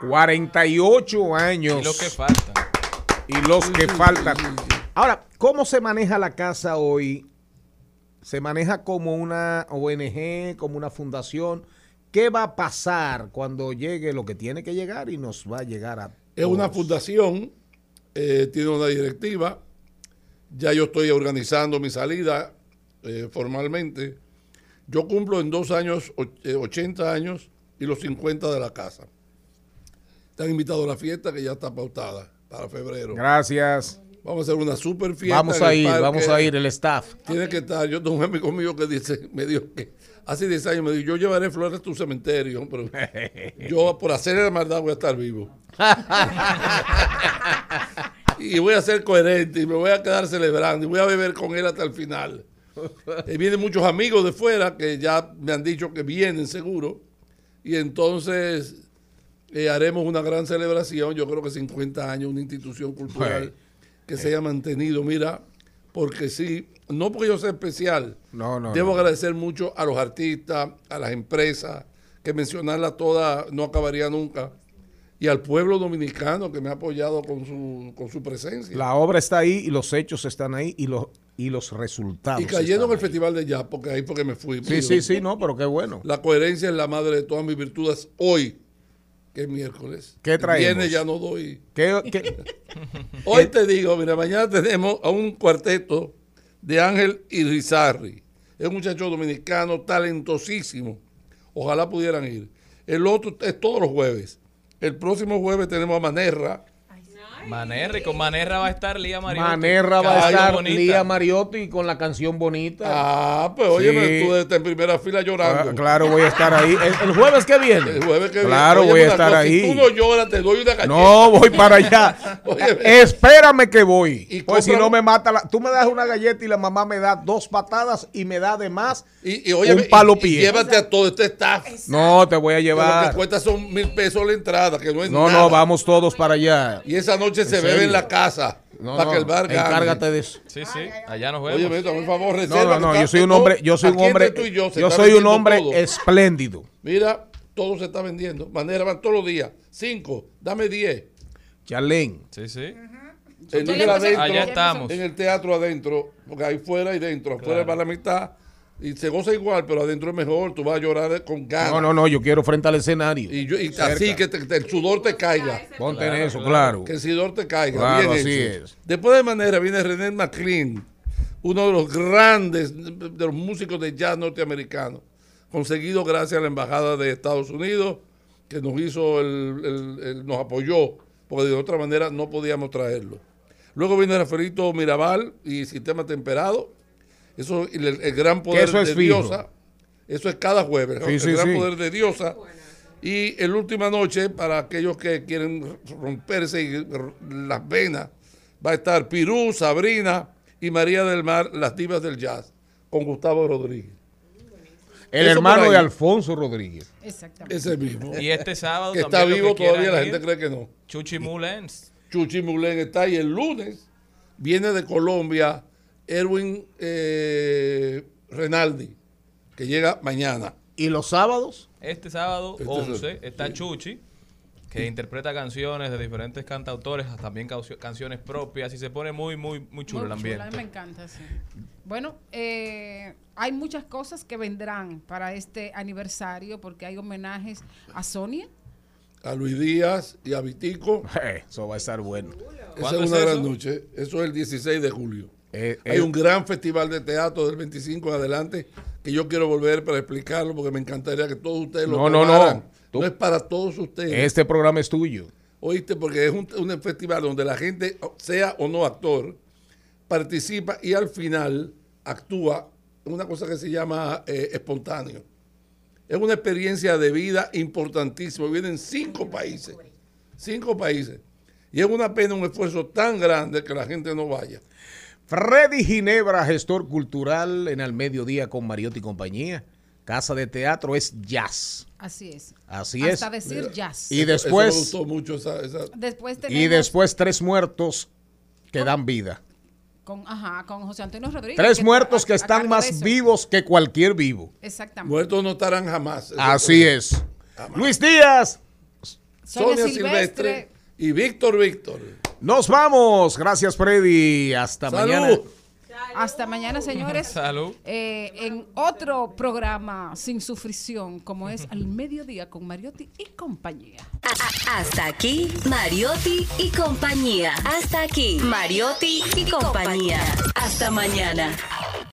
48 años. Y lo que falta. Y los que faltan. Ahora, ¿cómo se maneja la casa hoy? ¿Se maneja como una ONG, como una fundación? ¿Qué va a pasar cuando llegue lo que tiene que llegar y nos va a llegar a... Es una fundación, eh, tiene una directiva. Ya yo estoy organizando mi salida eh, formalmente. Yo cumplo en dos años och- eh, 80 años y los 50 de la casa. Están invitados a la fiesta que ya está pautada para febrero. Gracias. Vamos a hacer una super fiesta. Vamos a ir, vamos a ir, el staff. Tiene que estar. Yo tengo un amigo mío que dice, me dijo que hace 10 años me dijo, yo llevaré flores a tu cementerio, pero yo por hacer la maldad voy a estar vivo. y voy a ser coherente y me voy a quedar celebrando y voy a beber con él hasta el final. Y vienen muchos amigos de fuera que ya me han dicho que vienen seguro. Y entonces eh, haremos una gran celebración. Yo creo que 50 años, una institución cultural que se haya mantenido. Mira, porque sí, no porque yo sea especial. No, no. Debo no. agradecer mucho a los artistas, a las empresas, que mencionarlas todas no acabaría nunca. Y al pueblo dominicano que me ha apoyado con su, con su presencia. La obra está ahí y los hechos están ahí y los, y los resultados. y cayendo en el Festival de Jazz, porque ahí porque me fui. Sí, sí, sí, no, pero qué bueno. La coherencia es la madre de todas mis virtudes hoy, que es miércoles. ¿Qué traemos? Viernes ya no doy. ¿Qué, qué- Hoy te digo, mira, mañana tenemos a un cuarteto de Ángel Irizarri. Es un muchacho dominicano talentosísimo. Ojalá pudieran ir. El otro es todos los jueves. El próximo jueves tenemos a Manerra. Manerra, y con Manerra va a estar Lía Mariotti. Manerra va a estar bonita. Lía Mariotti con la canción bonita. Ah, pues oye, Sí. tú estás en primera fila llorando. Ah, claro, voy a estar ahí. El, el jueves que viene. El jueves que viene. Claro, voy a estar cosa, ahí. Si tú no lloras, te doy una galleta. No, voy para allá. Óyeme. Espérame que voy. Y pues si no me mata la... Tú me das una galleta y la mamá me da dos patadas y me da además Y, y óyeme, un palo y- y pie. llévate a todo este staff. No, te voy a Que lo llevar. que cuesta son mil pesos la entrada, que no es No, nada. no, vamos todos para allá. Y esa noche se ¿En bebe en la casa. No, para no, que el bar gane. encárgate de eso. Sí, sí, allá nos vemos. Oye, me por favor, No, reserva. no, no, que yo soy un hombre, yo soy un hombre, tú y yo, se yo soy un hombre todo. espléndido. Mira, todo se está vendiendo. Manera van todos los días. Cinco, dame diez. Charlene, Sí, sí. Le puse- adentro, Allá estamos. en el teatro adentro, porque hay fuera y dentro. Afuera Claro. va la mitad y se goza igual, pero adentro es mejor. Tú vas a llorar con ganas. No, no, no, yo quiero frente al escenario. Y, yo- y Cerca. así que te- te- el sudor te caiga. Ponte en eso, claro. Que el sudor te caiga. Claro, bien así hecho. es. Después de manera viene René McLean, uno de los grandes de los músicos de jazz norteamericanos, conseguido gracias a la Embajada de Estados Unidos, que nos hizo, el, el- el- nos apoyó, porque de otra manera no podíamos traerlo. Luego viene Rafaelito Mirabal y Sistema Temperado. Eso, el, el gran poder eso es de fijo. Diosa. Eso es cada jueves. Sí, el sí, gran sí. poder de Diosa. Y el última noche, para aquellos que quieren romperse y las venas, va a estar Pirú, Sabrina y María del Mar, las divas del jazz, con Gustavo Rodríguez. El Eso hermano de Alfonso Rodríguez. Exactamente. Ese mismo. Y este sábado que también está vivo que todavía, la gente cree que no. Chuchi Mulens. Chuchi Mulén está y el lunes viene de Colombia Erwin eh, Renaldi, que llega mañana. ¿Y los sábados? Este sábado Este 11 sábado, está sí. Chuchi, que interpreta canciones de diferentes cantautores, también canciones propias y se pone muy, muy, muy chulo Muy el ambiente. chula, me encanta, sí. Bueno, eh, hay muchas cosas que vendrán para este aniversario porque hay homenajes a Sonia. A Luis Díaz y a Vitico. Eso va a estar bueno. Esa ¿Cuándo es una gran noche. Eso es el 16 de julio. Eh, Hay eh, un gran festival de teatro del 25 en adelante que yo quiero volver para explicarlo porque me encantaría que todos ustedes lo No, no, no. Tú- No es para todos ustedes. Este programa es tuyo. Oíste, porque es un, un festival donde la gente, sea o no actor, participa y al final actúa en una cosa que se llama eh, espontáneo. Es una experiencia de vida importantísima. Vienen cinco países. Cinco países. Y es una pena, un esfuerzo tan grande que la gente no vaya. Freddy Ginebra, gestor cultural en Al Mediodía con Mariotti y compañía. Casa de teatro es jazz. Así es. Así Hasta es. decir jazz. Y después, Eso me gustó mucho esa, esa- Después tenemos y después tres muertos que dan vida. con, ajá, con José Antonio Rodríguez. Tres que muertos está que a- están más vivos que cualquier vivo. Exactamente. Muertos no estarán jamás. Así es. Luis Díaz. Sonia Sonia Silvestre. Silvestre y Víctor Víctor. Nos vamos. Gracias, Freddy. Hasta Salud. mañana. Hasta mañana, señores. Salud. Eh, en otro programa sin sufrición, como es Al Mediodía con Mariotti y compañía. Hasta aquí, Mariotti y compañía. Hasta aquí, Mariotti y compañía. Hasta mañana.